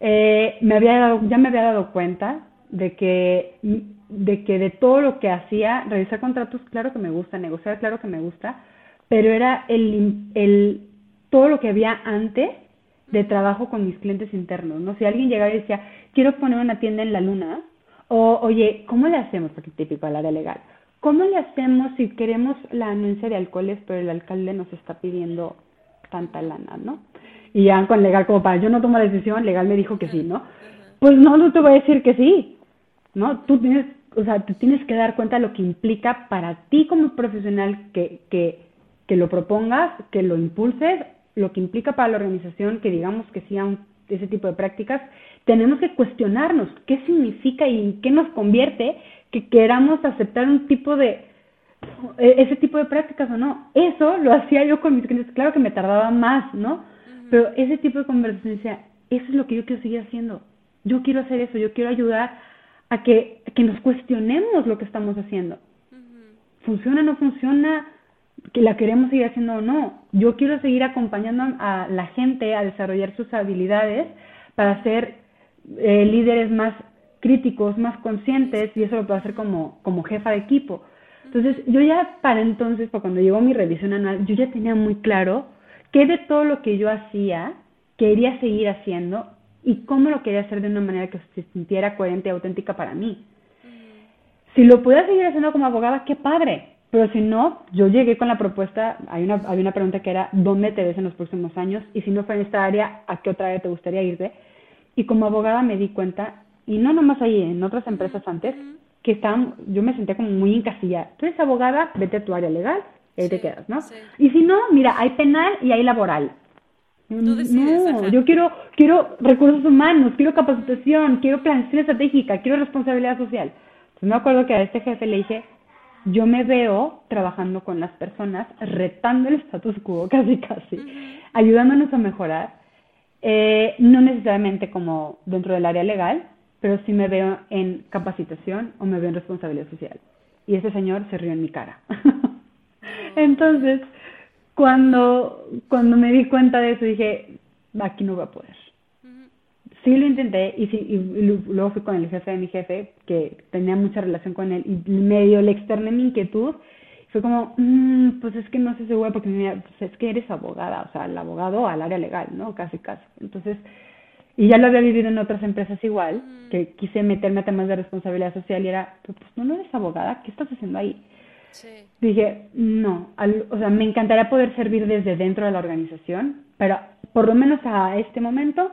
Eh, me había dado, ya me había dado cuenta de que, de que de todo lo que hacía, revisar contratos, claro que me gusta, negociar, claro que me gusta, pero era el, el, todo lo que había antes de trabajo con mis clientes internos, ¿no? Si alguien llegaba y decía, quiero poner una tienda en la luna, o, oye, ¿cómo le hacemos? Porque típico al área legal. ¿Cómo le hacemos si queremos la anuncia de alcoholes, pero el alcalde nos está pidiendo tanta lana, ¿no? Y ya con legal como para, yo no tomo la decisión, legal me dijo que sí, ¿no? Pues no, no te voy a decir que sí, ¿no? Tú tienes, o sea, te tienes que dar cuenta de lo que implica para ti como profesional que, que, que lo propongas, que lo impulses, lo que implica para la organización que digamos que sí ese tipo de prácticas, tenemos que cuestionarnos qué significa y en qué nos convierte que queramos aceptar un tipo de e, ese tipo de prácticas o no. Eso lo hacía yo con mis clientes, claro que me tardaba más, ¿no? Pero ese tipo de conversación decía, eso es lo que yo quiero seguir haciendo. Yo quiero hacer eso, yo quiero ayudar a que, que nos cuestionemos lo que estamos haciendo. ¿Funciona o no funciona? ¿Que la queremos seguir haciendo o no? Yo quiero seguir acompañando a la gente a desarrollar sus habilidades para ser eh, líderes más críticos, más conscientes, y eso lo puedo hacer como, como jefa de equipo. Entonces, yo ya para entonces, para cuando llegó mi revisión anual, yo ya tenía muy claro qué de todo lo que yo hacía quería seguir haciendo y cómo lo quería hacer de una manera que se sintiera coherente y auténtica para mí. Si lo pudiera seguir haciendo como abogada, qué padre. Pero si no, yo llegué con la propuesta, hay una, hay una pregunta que era, ¿dónde te ves en los próximos años? Y si no fue en esta área, ¿a qué otra área te gustaría irte? Y como abogada me di cuenta, y no nomás ahí, en otras empresas antes, que estaban, yo me senté como muy encasillada. Tú eres abogada, vete a tu área legal, ahí te quedas, ¿no? Y si no, mira, hay penal y hay laboral. no, yo quiero, quiero recursos humanos, quiero capacitación, quiero planificación estratégica, quiero responsabilidad social. Entonces me acuerdo que a este jefe le dije, yo me veo trabajando con las personas, retando el status quo casi casi, ayudándonos a mejorar, eh, no necesariamente como dentro del área legal, pero sí me veo en capacitación o me veo en responsabilidad social. Y ese señor se rió en mi cara. Entonces, cuando, cuando me di cuenta de eso, dije, aquí no voy a poder. Sí lo intenté y, sí, y luego fui con el jefe de mi jefe, que tenía mucha relación con él, y medio le externé mi inquietud. Fue como, mm, pues es que no sé segura porque me, pues es que eres abogada, o sea, el abogado al área legal, ¿no? Casi, casi. Entonces, y ya lo había vivido en otras empresas igual, que quise meterme a temas de responsabilidad social y era, pues no, no eres abogada, ¿qué estás haciendo ahí? Dije, no, o sea, me encantaría poder servir desde dentro de la organización, pero por lo menos a este momento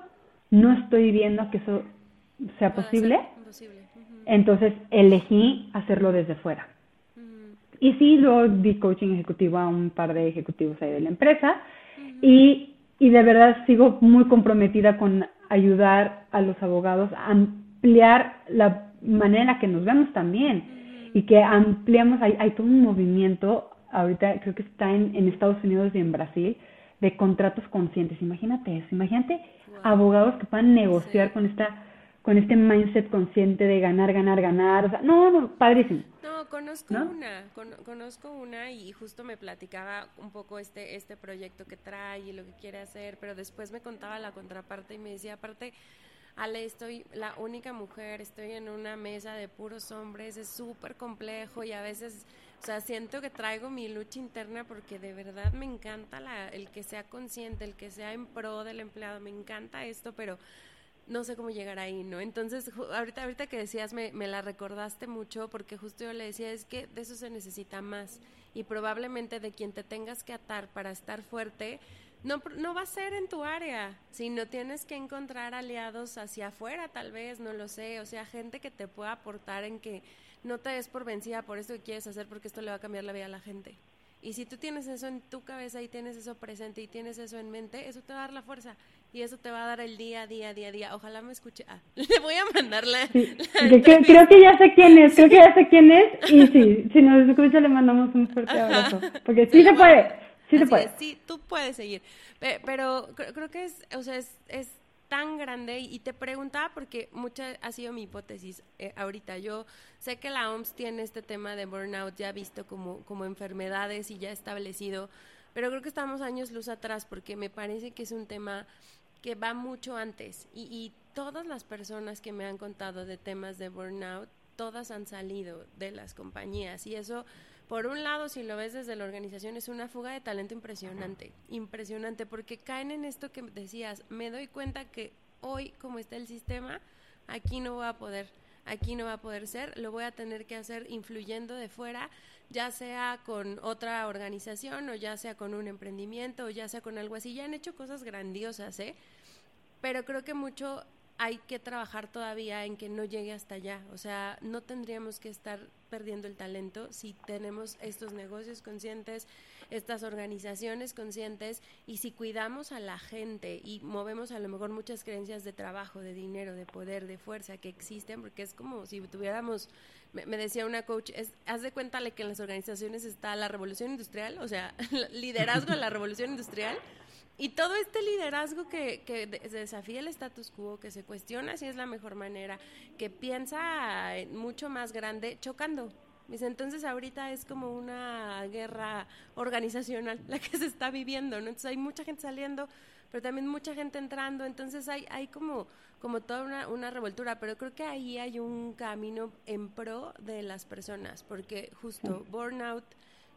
no estoy viendo que eso sea posible. Entonces elegí hacerlo desde fuera. Y sí, luego di coaching ejecutivo a un par de ejecutivos ahí de la empresa. Y, y de verdad sigo muy comprometida con ayudar a los abogados a ampliar la manera en la que nos vemos también y que ampliamos, hay, hay todo un movimiento, ahorita creo que está en, en Estados Unidos y en Brasil, de contratos conscientes. Imagínate eso, imagínate abogados que puedan negociar con esta con este mindset consciente de ganar, ganar, ganar. no, no, padrísimo. No, conozco una, conozco una y justo me platicaba un poco este, este proyecto que trae y lo que quiere hacer, pero después me contaba la contraparte y me decía, aparte, Ale, estoy la única mujer, estoy en una mesa de puros hombres, es súper complejo y a veces, o sea, siento que traigo mi lucha interna porque de verdad me encanta la, el que sea consciente, el que sea en pro del empleado, me encanta esto, pero no sé cómo llegar ahí, ¿no? Entonces, ahorita, ahorita que decías, me, me la recordaste mucho porque justo yo le decía, es que de eso se necesita más y probablemente de quien te tengas que atar para estar fuerte, no, no va a ser en tu área, sino tienes que encontrar aliados hacia afuera, tal vez, no lo sé, o sea, gente que te pueda aportar en que no te des por vencida por esto que quieres hacer porque esto le va a cambiar la vida a la gente. Y si tú tienes eso en tu cabeza y tienes eso presente y tienes eso en mente, eso te va a dar la fuerza y eso te va a dar el día, día, día, día. Ojalá me escuche. Ah, le voy a mandar la. creo, que ya sé quién es, creo que ya sé quién es. Y sí, si nos escucha, le mandamos un fuerte abrazo. Porque sí se puede, sí se puede. sí, tú puedes seguir. Pero creo que es, o sea, es, es tan grande y te preguntaba porque mucha ha sido mi hipótesis eh, ahorita. Yo sé que la OMS tiene este tema de burnout ya visto como, como enfermedades y ya establecido, pero creo que estamos años luz atrás porque me parece que es un tema que va mucho antes. Y, y todas las personas que me han contado de temas de burnout, todas han salido de las compañías. Y eso por un lado, si lo ves desde la organización, es una fuga de talento impresionante, impresionante, porque caen en esto que decías, me doy cuenta que hoy, como está el sistema, aquí no va a poder, aquí no va a poder ser, lo voy a tener que hacer influyendo de fuera, ya sea con otra organización o ya sea con un emprendimiento o ya sea con algo así. Ya han hecho cosas grandiosas, ¿eh? Pero creo que mucho hay que trabajar todavía en que no llegue hasta allá. O sea, no tendríamos que estar perdiendo el talento si tenemos estos negocios conscientes, estas organizaciones conscientes y si cuidamos a la gente y movemos a lo mejor muchas creencias de trabajo, de dinero, de poder, de fuerza que existen, porque es como si tuviéramos, me, decía una coach, es, haz de cuenta que en las organizaciones está la revolución industrial, o sea, liderazgo de la revolución industrial y todo este liderazgo que, que desafía el status quo, que se cuestiona si es la mejor manera, que piensa mucho más grande, chocando. Entonces ahorita es como una guerra organizacional la que se está viviendo, ¿no? Entonces hay mucha gente saliendo, pero también mucha gente entrando, entonces hay, hay como, como toda una, una revoltura, pero creo que ahí hay un camino en pro de las personas, porque justo burnout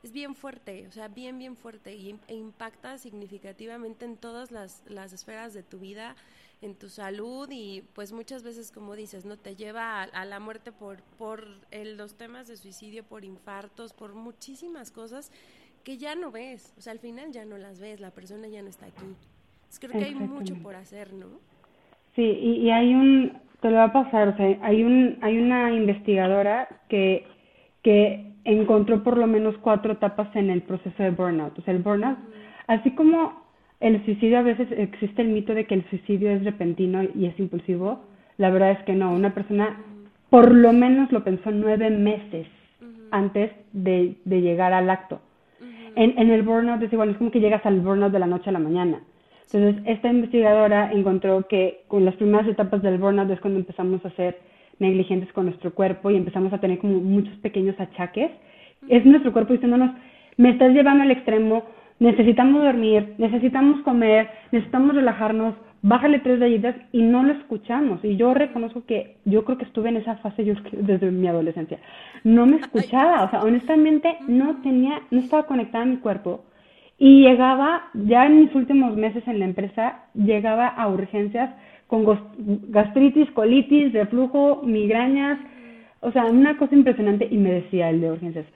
es bien fuerte, o sea, bien, bien fuerte y, e impacta significativamente en todas las, las esferas de tu vida, en tu salud y pues muchas veces como dices, no te lleva a, la muerte por por los temas de suicidio, por infartos, por muchísimas cosas que ya no ves, o sea, al final ya no las ves, la persona ya no está aquí. creo que hay mucho por hacer, ¿no? Sí, y, hay un, te lo va a pasar, o sea, hay un, hay una investigadora que, que encontró por lo menos cuatro etapas en el proceso de burnout. O sea, el burnout, así como el suicidio a veces existe el mito de que el suicidio es repentino y es impulsivo, la verdad es que no. Una persona por lo menos lo pensó nueve meses antes de, de, llegar al acto. en, en, el burnout es igual, es como que llegas al burnout de la noche a la mañana. Entonces, esta investigadora encontró que con las primeras etapas del burnout es cuando empezamos a ser negligentes con nuestro cuerpo y empezamos a tener como muchos pequeños achaques. Es nuestro cuerpo diciéndonos, me estás llevando al extremo, necesitamos dormir, necesitamos comer, necesitamos relajarnos, bájale tres rayitas y no lo escuchamos. Y yo reconozco que yo creo que estuve en esa fase yo desde mi adolescencia. No me escuchaba, o sea, honestamente no tenía, no estaba conectada a mi cuerpo. Y llegaba, ya en mis últimos meses en la empresa, llegaba a urgencias con gastritis, colitis, reflujo, migrañas, o sea, una cosa impresionante y me decía el de urgencias,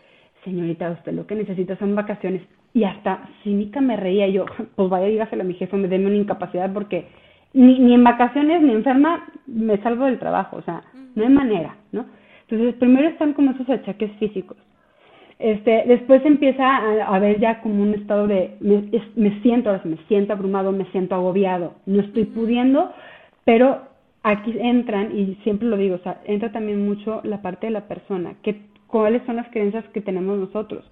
señorita, usted lo que necesita son vacaciones. Y hasta cínica me reía yo, pues vaya, dígaselo a mi jefe, me déme una incapacidad porque ni, ni en vacaciones ni enferma me salvo del trabajo, o sea, no hay manera, ¿no? Entonces, primero están como esos achaques físicos. Este, después empieza a, a ver ya como un estado de, me, me siento, me siento abrumado, me siento agobiado, no estoy pudiendo, pero aquí entran, y siempre lo digo, o sea, entra también mucho la parte de la persona, que, cuáles son las creencias que tenemos nosotros.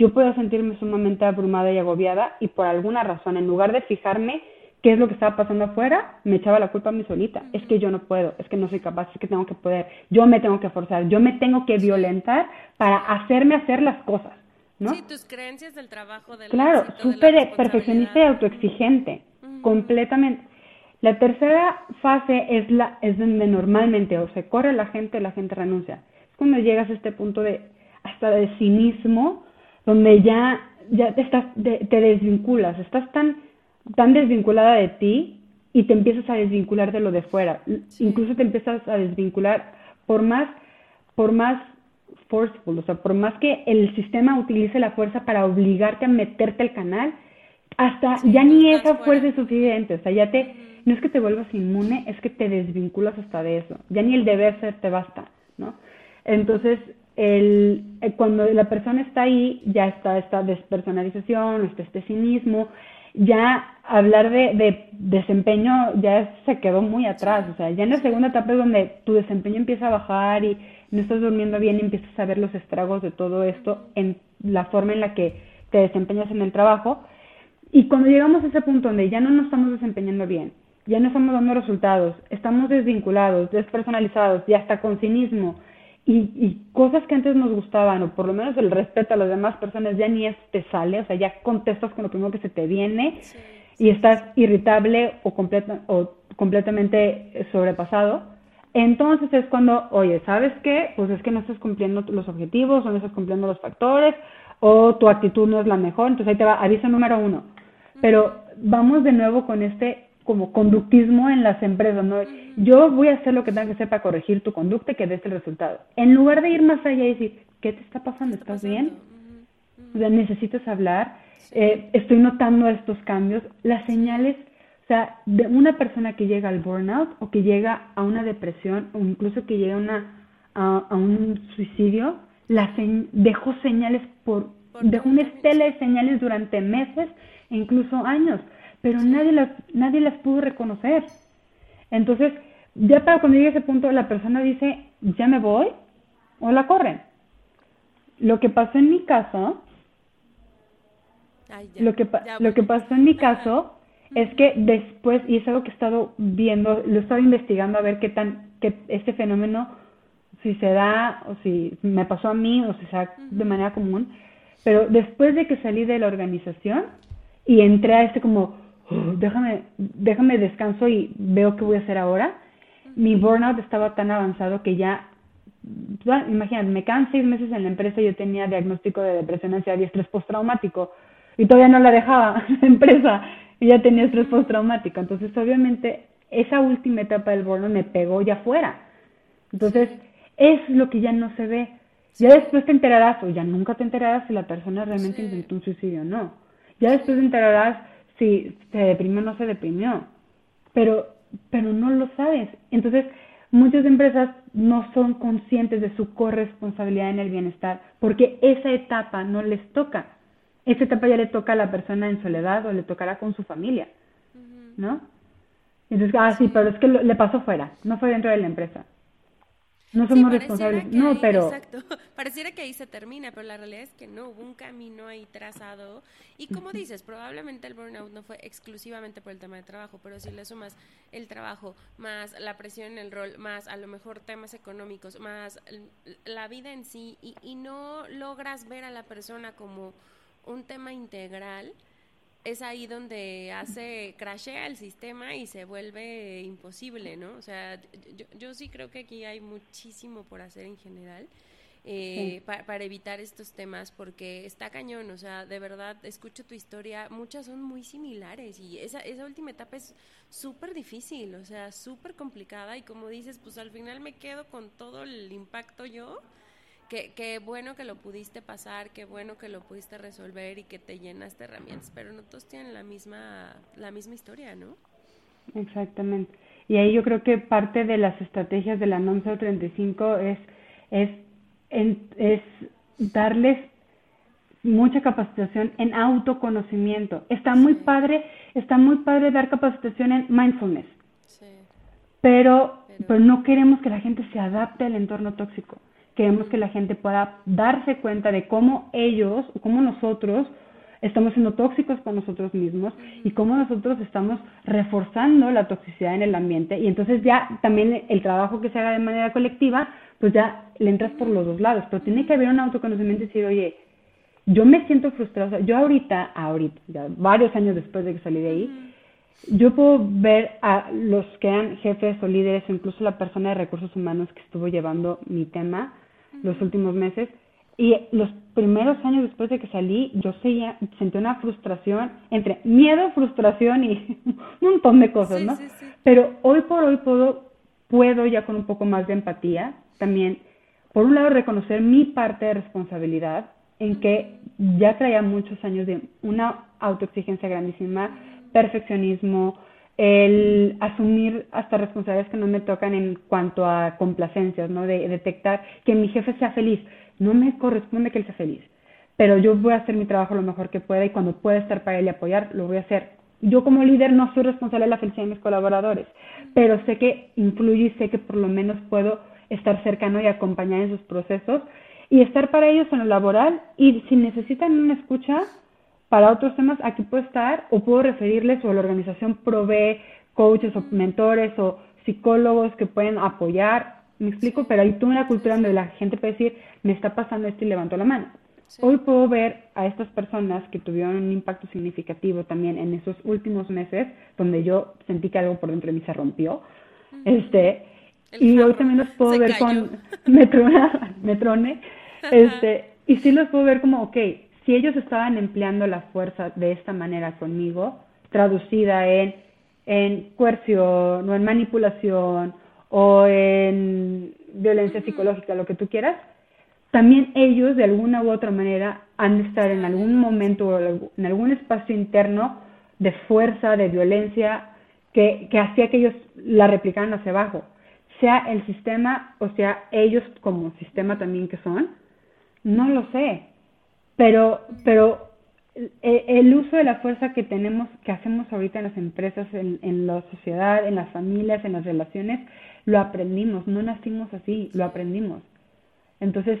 Yo puedo sentirme sumamente abrumada y agobiada y por alguna razón, en lugar de fijarme qué es lo que estaba pasando afuera, me echaba la culpa a mí solita. Es que yo no puedo, es que no soy capaz, es que tengo que poder, yo me tengo que forzar, yo me tengo que violentar para hacerme hacer las cosas. ¿no? Sí, tus creencias del trabajo, del Claro, súper perfeccionista y autoexigente, completamente. La tercera fase es, la, es donde normalmente o se corre la gente o la gente renuncia. Es cuando llegas a este punto de hasta de cinismo, donde ya, ya te, estás, te, desvinculas, estás tan, tan desvinculada de ti y te empiezas a desvincular de lo de fuera. Incluso te empiezas a desvincular por más, por más forceful, o sea, por más que el sistema utilice la fuerza para obligarte a meterte al canal, hasta ya ni esa fuerza es suficiente, o sea, ya te, no es que te vuelvas inmune, es que te desvinculas hasta de eso, ya ni el deber ser te basta, ¿no? Entonces, el, eh, cuando la persona está ahí, ya está esta despersonalización, está este cinismo, ya hablar de, de, desempeño ya se quedó muy atrás, o sea, ya en la segunda etapa es donde tu desempeño empieza a bajar y no estás durmiendo bien y empiezas a ver los estragos de todo esto en la forma en la que te desempeñas en el trabajo. Y cuando llegamos a ese punto donde ya no nos estamos desempeñando bien, ya no estamos dando resultados, estamos desvinculados, despersonalizados y hasta con cinismo y, y cosas que antes nos gustaban, o por lo menos el respeto a las demás personas, ya ni es te sale, o sea, ya contestas con lo primero que se te viene y estás irritable o, completa, o completamente sobrepasado. Entonces es cuando, oye, ¿sabes qué? Pues es que no estás cumpliendo los objetivos o no estás cumpliendo los factores o tu actitud no es la mejor. Entonces ahí te va, aviso número uno. Pero vamos de nuevo con este como conductismo en las empresas, ¿no? Yo voy a hacer lo que tenga que hacer para corregir tu conducta y que des el resultado. En lugar de ir más allá y decir, ¿qué te está pasando? ¿Estás bien? O sea, necesitas hablar. Eh, estoy notando estos cambios. Las señales, o sea, de una persona que llega al burnout o que llega a una depresión o incluso que llega a, una, a, un suicidio, la dejó señales por, dejó una estela de señales durante meses e incluso años pero nadie las, nadie las pudo reconocer. Entonces, ya para cuando llegue ese punto, la persona dice, ya me voy, o la corren. Lo que pasó en mi caso, lo, que, lo que pasó en mi caso es que después, y es algo que he estado viendo, lo he estado investigando a ver qué tan, que este fenómeno, si se da, o si me pasó a mí, o si se da de manera común, pero después de que salí de la organización y entré a este como déjame, déjame descanso y veo qué voy a hacer ahora. Mi burnout estaba tan avanzado que ya, imagínate, me quedan seis meses en la empresa y yo tenía diagnóstico de depresión, ansiedad y estrés postraumático. Y todavía no la dejaba la empresa y ya tenía estrés postraumático. Entonces, obviamente, esa última etapa del burnout me pegó ya afuera. Entonces, es lo que ya no se ve. Ya después te enterarás, o ya nunca te enterarás si la persona realmente intentó un suicidio o no. Ya después te enterarás si se deprimió o no se deprimió. Pero, pero no lo sabes. Entonces, muchas empresas no son conscientes de su corresponsabilidad en el bienestar porque esa etapa no les toca. Esa etapa ya le toca a la persona en soledad o le tocará con su familia, ¿no? Entonces, ah, sí, pero es que le pasó fuera, no fue dentro de la empresa. No somos responsables. No, pero. Exacto. Pareciera que ahí se termina, pero la realidad es que no, hubo un camino ahí trazado. Y como dices, probablemente el burnout no fue exclusivamente por el tema de trabajo, pero si le sumas el trabajo, más la presión en el rol, más a lo mejor temas económicos, más la vida en sí, y, y no logras ver a la persona como un tema integral, es ahí donde hace, crashea el sistema y se vuelve imposible, ¿no? O sea, yo, yo sí creo que aquí hay muchísimo por hacer en general. Eh, para evitar estos temas porque está cañón, o sea, de verdad escucho tu historia, muchas son muy similares y esa, esa última etapa es súper difícil, o sea, súper complicada y como dices, pues al final me quedo con todo el impacto yo qué, bueno que lo pudiste pasar, qué bueno que lo pudiste resolver y que te llenaste herramientas, pero no todos tienen la misma, la misma historia, ¿no? Exactamente. Y ahí yo creo que parte de las estrategias de la NOM 35 es, es, es darles mucha capacitación en autoconocimiento. Está muy padre, está muy padre dar capacitación en mindfulness. Sí. Pero, pero no queremos que la gente se adapte al entorno tóxico. Queremos que la gente pueda darse cuenta de cómo ellos, o cómo nosotros estamos siendo tóxicos con nosotros mismos y cómo nosotros estamos reforzando la toxicidad en el ambiente. Y entonces ya también el trabajo que se haga de manera colectiva, pues ya le entras por los dos lados, pero tiene que haber un autoconocimiento y decir, oye, yo me siento frustrada, yo ahorita, ahorita, ya varios años después de que salí de ahí, yo puedo ver a los que eran jefes o líderes o incluso la persona de recursos humanos que estuvo llevando mi tema, los últimos meses. Y los primeros años después de que salí, yo seguía, sentí una frustración entre miedo, frustración y un montón de cosas, ¿no? Pero hoy por hoy puedo, puedo ya con un poco más de empatía también, por un lado, reconocer mi parte de responsabilidad en que ya traía muchos años de una autoexigencia grandísima, perfeccionismo, el asumir hasta responsabilidades que no me tocan en cuanto a complacencias, ¿no? De detectar que mi jefe sea feliz. No me corresponde que él sea feliz, pero yo voy a hacer mi trabajo lo mejor que pueda y cuando pueda estar para él y apoyar, lo voy a hacer. Yo como líder no soy responsable de la felicidad de mis colaboradores, pero sé que influye y sé que por lo menos puedo estar cercano y acompañar en sus procesos y estar para ellos en lo laboral y si necesitan una escucha, para otros temas aquí puedo estar o puedo referirles o la organización provee coaches o mentores o psicólogos que pueden apoyar, me explico, pero hay toda una cultura donde la gente puede decir, me está pasando esto y levanto la mano. Hoy puedo ver a estas personas que tuvieron un impacto significativo también en esos últimos meses, donde yo sentí que algo por dentro de mí se rompió. Este, y hoy también los puedo ver con Metrone, Metrone este, y sí los puedo ver como, ok, si ellos estaban empleando la fuerza de esta manera conmigo, traducida en, en coerción o en manipulación o en violencia psicológica, lo que tú quieras, también ellos de alguna u otra manera han de estar en algún momento o en algún espacio interno de fuerza, de violencia, que, que hacía que ellos la replicaran hacia abajo, sea el sistema o sea ellos como sistema también que son, no lo sé, pero, pero eh, el uso de la fuerza que tenemos, que hacemos ahorita en las empresas, en, en la sociedad, en las familias, en las relaciones, lo aprendimos, no nacimos así, lo aprendimos. Entonces,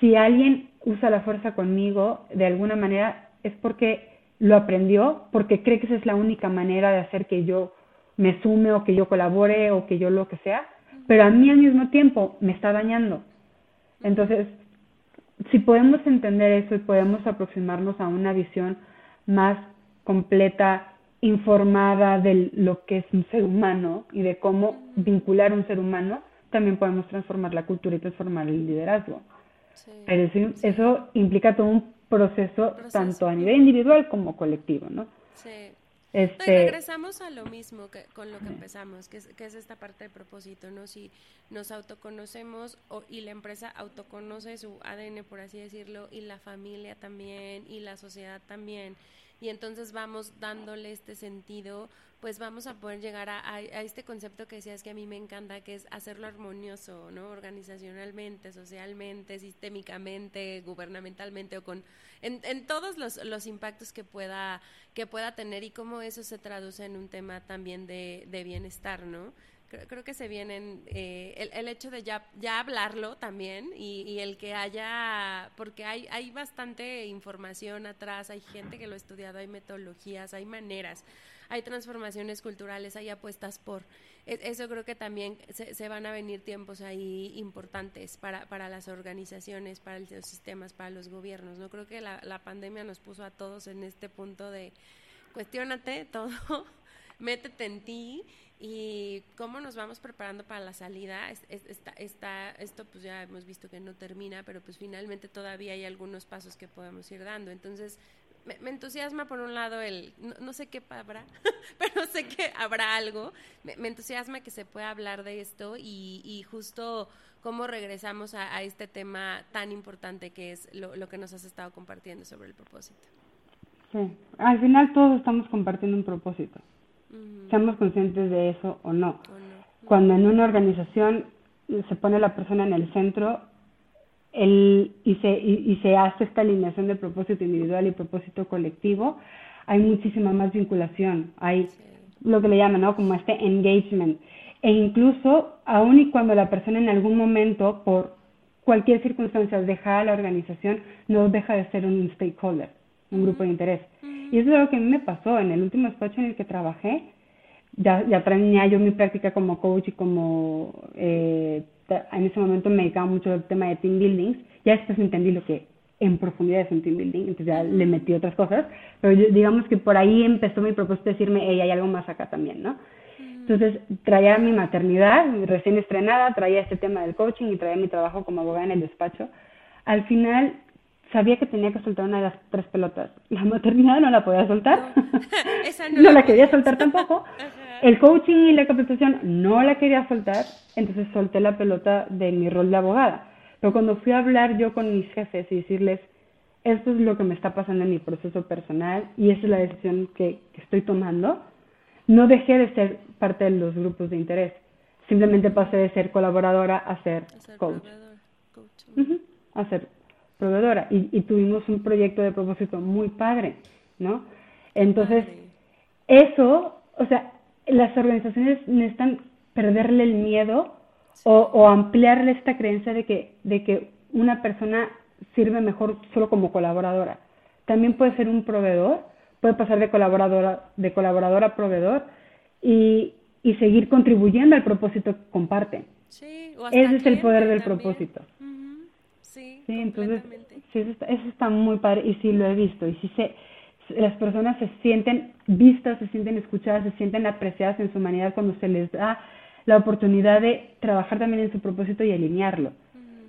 si alguien usa la fuerza conmigo, de alguna manera, es porque lo aprendió, porque cree que esa es la única manera de hacer que yo me sume o que yo colabore o que yo lo que sea, pero a mí al mismo tiempo me está dañando. Entonces, si podemos entender eso y podemos aproximarnos a una visión más completa, informada de lo que es un ser humano y de cómo vincular un ser humano, también podemos transformar la cultura y transformar el liderazgo. Pero eso, implica todo un proceso, tanto a nivel individual como colectivo, ¿no? Sí. Este... regresamos a lo mismo que, con lo que empezamos, que es, que es esta parte de propósito, ¿no? Si nos autoconocemos o, y la empresa autoconoce su ADN, por así decirlo, y la familia también, y la sociedad también, y entonces vamos dándole este sentido, pues vamos a poder llegar a, este concepto que decías que a mí me encanta, que es hacerlo armonioso, ¿no? Organizacionalmente, socialmente, sistémicamente, gubernamentalmente o con en, en todos los, los, impactos que pueda que pueda tener y cómo eso se traduce en un tema también de, de bienestar, ¿no? Creo, que se vienen eh, el, el, hecho de ya, ya hablarlo también y, y, el que haya, porque hay, hay bastante información atrás, hay gente que lo ha estudiado, hay metodologías, hay maneras, hay transformaciones culturales, hay apuestas por. E, eso creo que también se, se van a venir tiempos ahí importantes para, para las organizaciones, para los sistemas, para los gobiernos. No creo que la, la pandemia nos puso a todos en este punto de cuestionate todo, métete en ti y cómo nos vamos preparando para la salida. está, esto pues ya hemos visto que no termina, pero pues finalmente todavía hay algunos pasos que podemos ir dando. Entonces, me, entusiasma por un lado el, no, sé qué habrá, pero sé que habrá algo. Me, entusiasma que se pueda hablar de esto y, y justo cómo regresamos a, este tema tan importante que es lo, lo que nos has estado compartiendo sobre el propósito. Sí, al final todos estamos compartiendo un propósito seamos conscientes de eso o no. Cuando en una organización se pone la persona en el centro el, y, se, y, se hace esta alineación de propósito individual y propósito colectivo, hay muchísima más vinculación, hay lo que le llaman, ¿no? Como este engagement. E incluso, aun y cuando la persona en algún momento, por cualquier circunstancia, deja a la organización, no deja de ser un stakeholder, un grupo de interés. Y eso es lo que a mí me pasó en el último despacho en el que trabajé. Ya, ya tenía yo mi práctica como coach y como eh, en ese momento me dedicaba mucho al tema de team buildings. Ya después entendí lo que en profundidad es un team building, entonces ya le metí otras cosas. Pero digamos que por ahí empezó mi propósito de decirme, hey, hay algo más acá también, ¿no? Entonces traía mi maternidad recién estrenada, traía este tema del coaching y traía mi trabajo como abogada en el despacho. Al final sabía que tenía que soltar una de las tres pelotas. La maternidad no la podía soltar, no, la quería soltar tampoco. El coaching y la capacitación no la quería soltar, entonces solté la pelota de mi rol de abogada. Pero cuando fui a hablar yo con mis jefes y decirles, esto es lo que me está pasando en mi proceso personal y esa es la decisión que, estoy tomando, no dejé de ser parte de los grupos de interés. Simplemente pasé de ser colaboradora a ser, coach. a ser proveedora y, tuvimos un proyecto de propósito muy padre, ¿no? Entonces, eso, o sea, las organizaciones necesitan perderle el miedo o, ampliarle esta creencia de que, de que una persona sirve mejor solo como colaboradora. También puede ser un proveedor, puede pasar de colaboradora, de colaborador a proveedor y, y seguir contribuyendo al propósito que comparte. Ese es el poder del propósito. Sí, entonces, sí, eso está, eso está muy padre y sí lo he visto. Y sí se, las personas se sienten vistas, se sienten escuchadas, se sienten apreciadas en su humanidad cuando se les da la oportunidad de trabajar también en su propósito y alinearlo.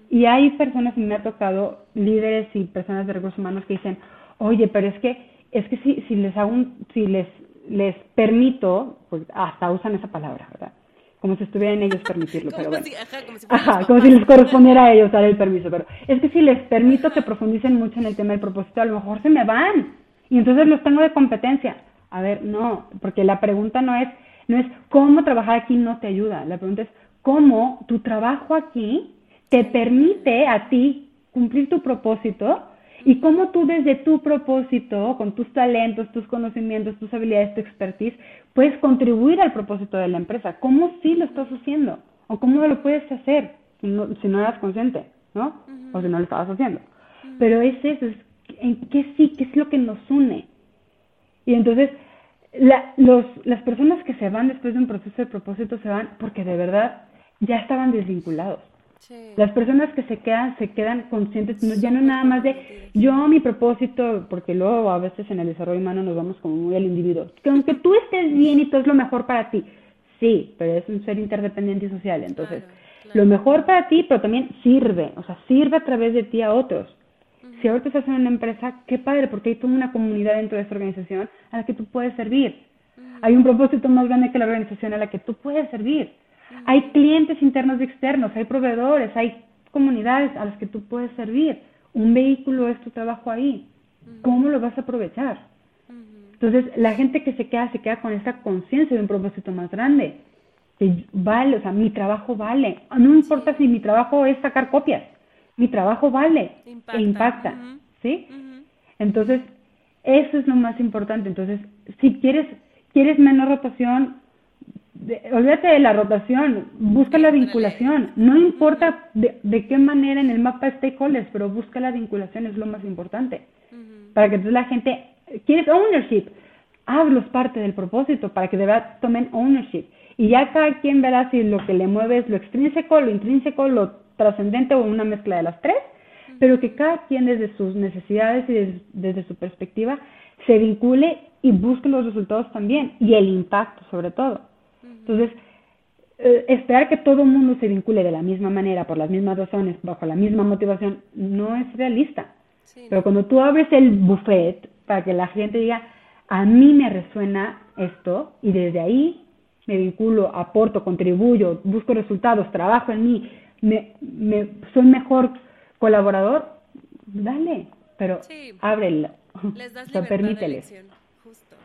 Y hay personas, me ha tocado líderes y personas de recursos humanos que dicen, oye, pero es que, es que si, si les hago un, si les, les permito, pues hasta usan esa palabra, ¿verdad? Como si estuvieran ellos permitirlo, pero bueno. ajá, como, si, les correspondiera a ellos dar el permiso, pero es que si les permito que profundicen mucho en el tema del propósito, a lo mejor se me van y entonces los tengo de competencia. A ver, no, porque la pregunta no es no es cómo trabajar aquí no te ayuda, la pregunta es cómo tu trabajo aquí te permite a ti cumplir tu propósito y cómo tú desde tu propósito, con tus talentos, tus conocimientos, tus habilidades, tu expertise, puedes contribuir al propósito de la empresa. ¿Cómo sí lo estás haciendo? ¿O cómo lo puedes hacer si no, si no eras consciente? ¿No? O si no lo estabas haciendo. Pero es eso, es en qué sí, qué es lo que nos une. Y entonces, la, los, las personas que se van después de un proceso de propósito se van porque de verdad ya estaban desvinculados. Las personas que se quedan, se quedan conscientes, ya no nada más de yo mi propósito, porque luego a veces en el desarrollo humano nos vamos como muy al individuo, que aunque tú estés bien y todo es lo mejor para ti, sí, pero es un ser interdependiente y social, entonces lo mejor para ti, pero también sirve, o sea, sirve a través de ti a otros. Si ahorita estás en una empresa, qué padre, porque hay toda una comunidad dentro de esa organización a la que tú puedes servir. Hay un propósito más grande que la organización a la que tú puedes servir. Hay clientes internos y externos, hay proveedores, hay comunidades a las que tú puedes servir. Un vehículo es tu trabajo ahí. ¿Cómo lo vas a aprovechar? Entonces, la gente que se queda, se queda con esta conciencia de un propósito más grande. Que vale, o sea, mi trabajo vale. No importa si mi trabajo es sacar copias. Mi trabajo vale e impacta. ¿Sí? Entonces, eso es lo más importante. Entonces, si quieres, quieres menos rotación, olvídate de la rotación, busca la vinculación. No importa de, de, qué manera en el mapa stakeholders, pero busca la vinculación, es lo más importante. Para que entonces la gente, quieres ownership, hazlos parte del propósito para que de verdad tomen ownership. Y ya cada quien verá si lo que le mueve es lo extrínseco, lo intrínseco, lo trascendente o una mezcla de las tres, pero que cada quien desde sus necesidades y desde su perspectiva se vincule y busque los resultados también y el impacto sobre todo. Entonces, eh, esperar que todo el mundo se vincule de la misma manera, por las mismas razones, bajo la misma motivación, no es realista. Pero cuando tú abres el buffet para que la gente diga, a mí me resuena esto y desde ahí me vinculo, aporto, contribuyo, busco resultados, trabajo en mí, me, me soy mejor colaborador, dale, pero ábrelo. Les das permíteles. justo.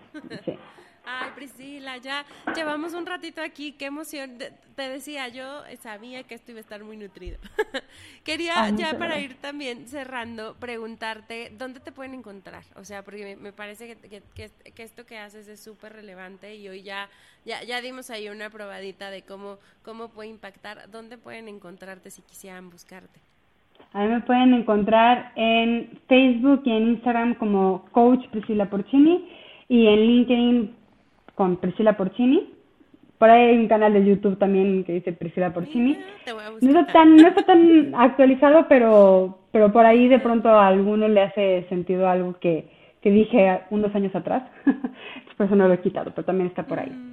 Sí. Ay, Priscila, ya llevamos un ratito aquí, qué emoción. Te decía, yo sabía que esto iba a estar muy nutrido. Quería ya para ir también cerrando, preguntarte, ¿dónde te pueden encontrar? O sea, porque me, parece que, que, esto que haces es súper relevante y hoy ya, ya, ya dimos ahí una probadita de cómo, cómo puede impactar. ¿Dónde pueden encontrarte si quisieran buscarte? A mí me pueden encontrar en Facebook y en Instagram como Coach Priscila Porcini y en LinkedIn con Priscila Porcini. Por ahí hay un canal de YouTube también que dice Priscila Porcini. No está tan, no está tan actualizado, pero, pero por ahí de pronto a alguno le hace sentido algo que, que dije unos años atrás. por eso no lo he quitado, pero también está por ahí. Mm.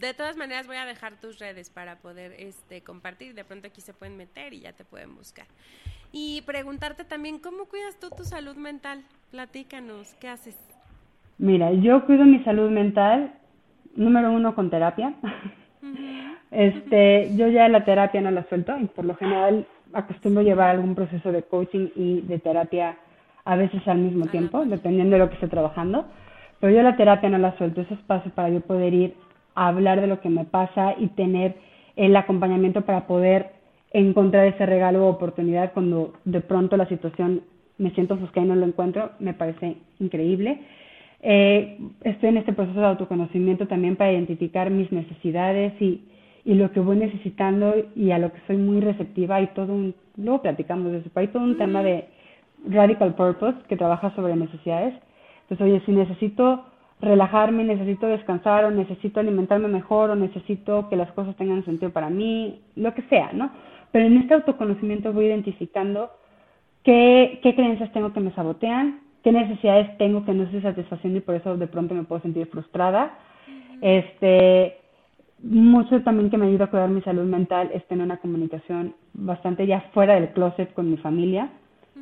De todas maneras voy a dejar tus redes para poder este, compartir. De pronto aquí se pueden meter y ya te pueden buscar. Y preguntarte también, ¿cómo cuidas tú tu salud mental? Platícanos, ¿qué haces? Mira, yo cuido mi salud mental, número uno, con terapia. este, yo ya la terapia no la suelto y por lo general acostumbro llevar algún proceso de coaching y de terapia a veces al mismo tiempo, dependiendo de lo que esté trabajando. Pero yo la terapia no la suelto, es espacio para yo poder ir a hablar de lo que me pasa y tener el acompañamiento para poder encontrar ese regalo o oportunidad cuando de pronto la situación me siento ofuscada y no lo encuentro, me parece increíble. Eh, estoy en este proceso de autoconocimiento también para identificar mis necesidades y, lo que voy necesitando y a lo que soy muy receptiva. Hay todo un, luego platicamos de eso, hay todo un tema de radical purpose que trabaja sobre necesidades. Entonces, oye, si necesito relajarme, necesito descansar o necesito alimentarme mejor o necesito que las cosas tengan sentido para mí, lo que sea, ¿no? Pero en este autoconocimiento voy identificando qué, qué creencias tengo que me sabotean, qué necesidades tengo que no estoy satisfaciendo y por eso de pronto me puedo sentir frustrada. Este, mucho también que me ayuda a cuidar mi salud mental es tener una comunicación bastante ya fuera del closet con mi familia.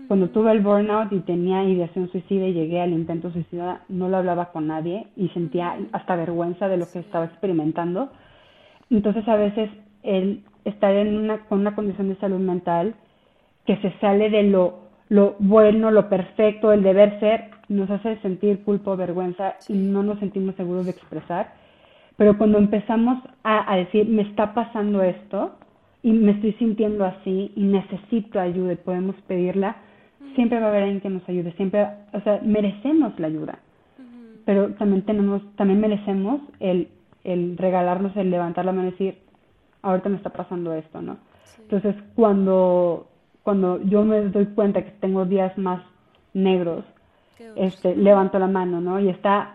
Cuando tuve el burnout y tenía ideación suicida y llegué al intento suicida, no lo hablaba con nadie y sentía hasta vergüenza de lo que estaba experimentando. Entonces a veces el estar en una, con una condición de salud mental que se sale de lo lo bueno, lo perfecto, el deber ser, nos hace sentir culpa o vergüenza y no nos sentimos seguros de expresar. Pero cuando empezamos a, decir, me está pasando esto y me estoy sintiendo así y necesito ayuda y podemos pedirla, siempre va a haber alguien que nos ayude, siempre, o sea, merecemos la ayuda. Pero también tenemos, también merecemos el, el regalarnos, el levantar la mano y decir, ahorita me está pasando esto, ¿no? Entonces, cuando cuando yo me doy cuenta que tengo días más negros, este, levanto la mano, ¿no? Y esta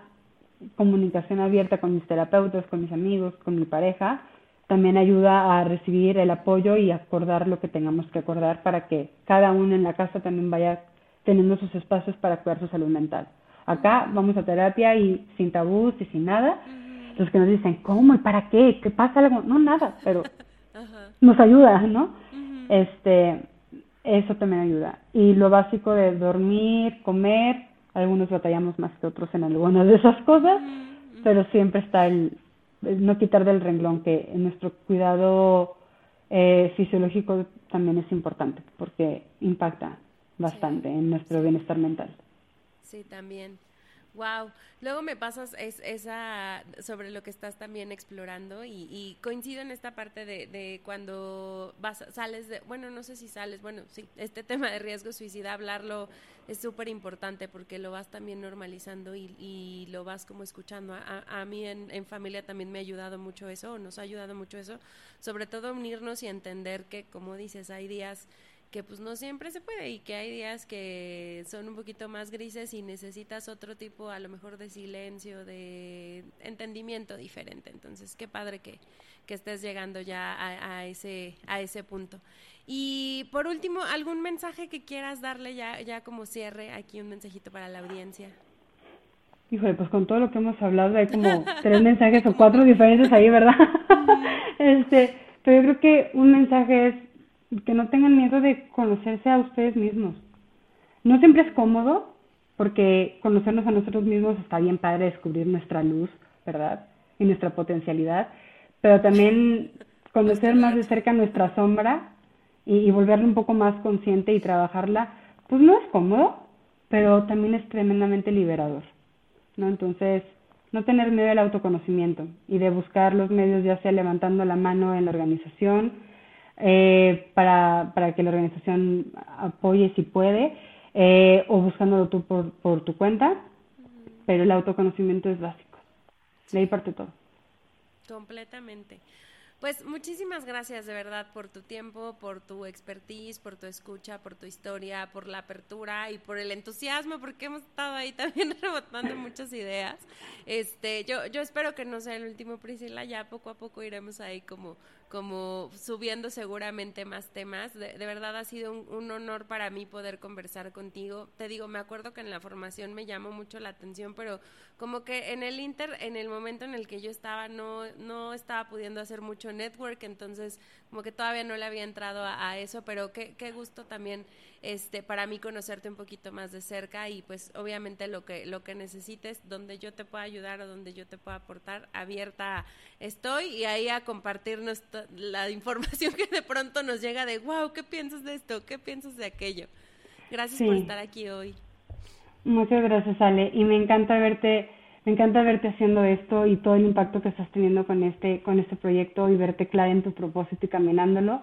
comunicación abierta con mis terapeutas, con mis amigos, con mi pareja, también ayuda a recibir el apoyo y acordar lo que tengamos que acordar para que cada uno en la casa también vaya teniendo sus espacios para cuidar su salud mental. Acá vamos a terapia y sin tabús y sin nada. Los que nos dicen, ¿cómo y para qué? ¿Qué pasa algo? No, nada, pero nos ayuda, ¿no? Este, eso también ayuda. Y lo básico de dormir, comer, algunos batallamos más que otros en algunas de esas cosas, pero siempre está el, no quitar del renglón que nuestro cuidado eh, fisiológico también es importante porque impacta bastante en nuestro bienestar mental. Sí, también. Wow. Luego me pasas es, esa sobre lo que estás también explorando y, coincido en esta parte de, de, cuando vas sales de bueno no sé si sales bueno sí este tema de riesgo suicida hablarlo es súper importante porque lo vas también normalizando y, y lo vas como escuchando a, a mí en, en, familia también me ha ayudado mucho eso nos ha ayudado mucho eso sobre todo unirnos y entender que como dices hay días que pues no siempre se puede y que hay días que son un poquito más grises y necesitas otro tipo a lo mejor de silencio, de entendimiento diferente. Entonces, qué padre que, que estés llegando ya a, a, ese, a ese punto. Y por último, ¿algún mensaje que quieras darle ya, ya como cierre aquí, un mensajito para la audiencia? Híjole, pues con todo lo que hemos hablado hay como tres mensajes o cuatro diferentes ahí, ¿verdad? este, pero yo creo que un mensaje es que no tengan miedo de conocerse a ustedes mismos. No siempre es cómodo, porque conocernos a nosotros mismos está bien padre descubrir nuestra luz, ¿verdad? Y nuestra potencialidad, pero también conocer más de cerca nuestra sombra y, y volverla un poco más consciente y trabajarla, pues no es cómodo, pero también es tremendamente liberador, ¿no? Entonces, no tener miedo al autoconocimiento y de buscar los medios, ya sea levantando la mano en la organización, eh, para, para que la organización apoye si puede, eh, o buscándolo tú por, por tu cuenta, pero el autoconocimiento es básico. De parte todo. Completamente. Pues muchísimas gracias de verdad por tu tiempo, por tu expertise, por tu escucha, por tu historia, por la apertura y por el entusiasmo, porque hemos estado ahí también rebotando muchas ideas. Este, yo, yo espero que no sea el último Priscila, ya poco a poco iremos ahí como como subiendo seguramente más temas. De, verdad ha sido un, honor para mí poder conversar contigo. Te digo, me acuerdo que en la formación me llamó mucho la atención, pero como que en el Inter, en el momento en el que yo estaba, no, no estaba pudiendo hacer mucho network, entonces como que todavía no le había entrado a, eso, pero qué, qué gusto también este, para mí conocerte un poquito más de cerca y pues obviamente lo que, lo que necesites, donde yo te pueda ayudar o donde yo te pueda aportar, abierta estoy y ahí a compartirnos la información que de pronto nos llega de, wow, ¿qué piensas de esto? ¿Qué piensas de aquello? Gracias por estar aquí hoy. Muchas gracias, Ale, y me encanta verte me encanta verte haciendo esto y todo el impacto que estás teniendo con este con este proyecto y verte clara en tu propósito y caminándolo.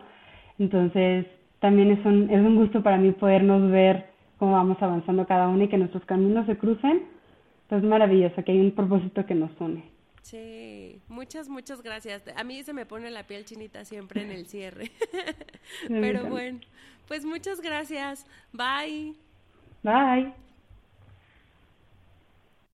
Entonces, también es un, es un gusto para mí podernos ver cómo vamos avanzando cada uno y que nuestros caminos se crucen. Entonces, maravilloso, que hay un propósito que nos une. Sí, muchas, muchas gracias. A mí se me pone la piel chinita siempre en el cierre. Pero bueno, pues muchas gracias. Bye. Bye.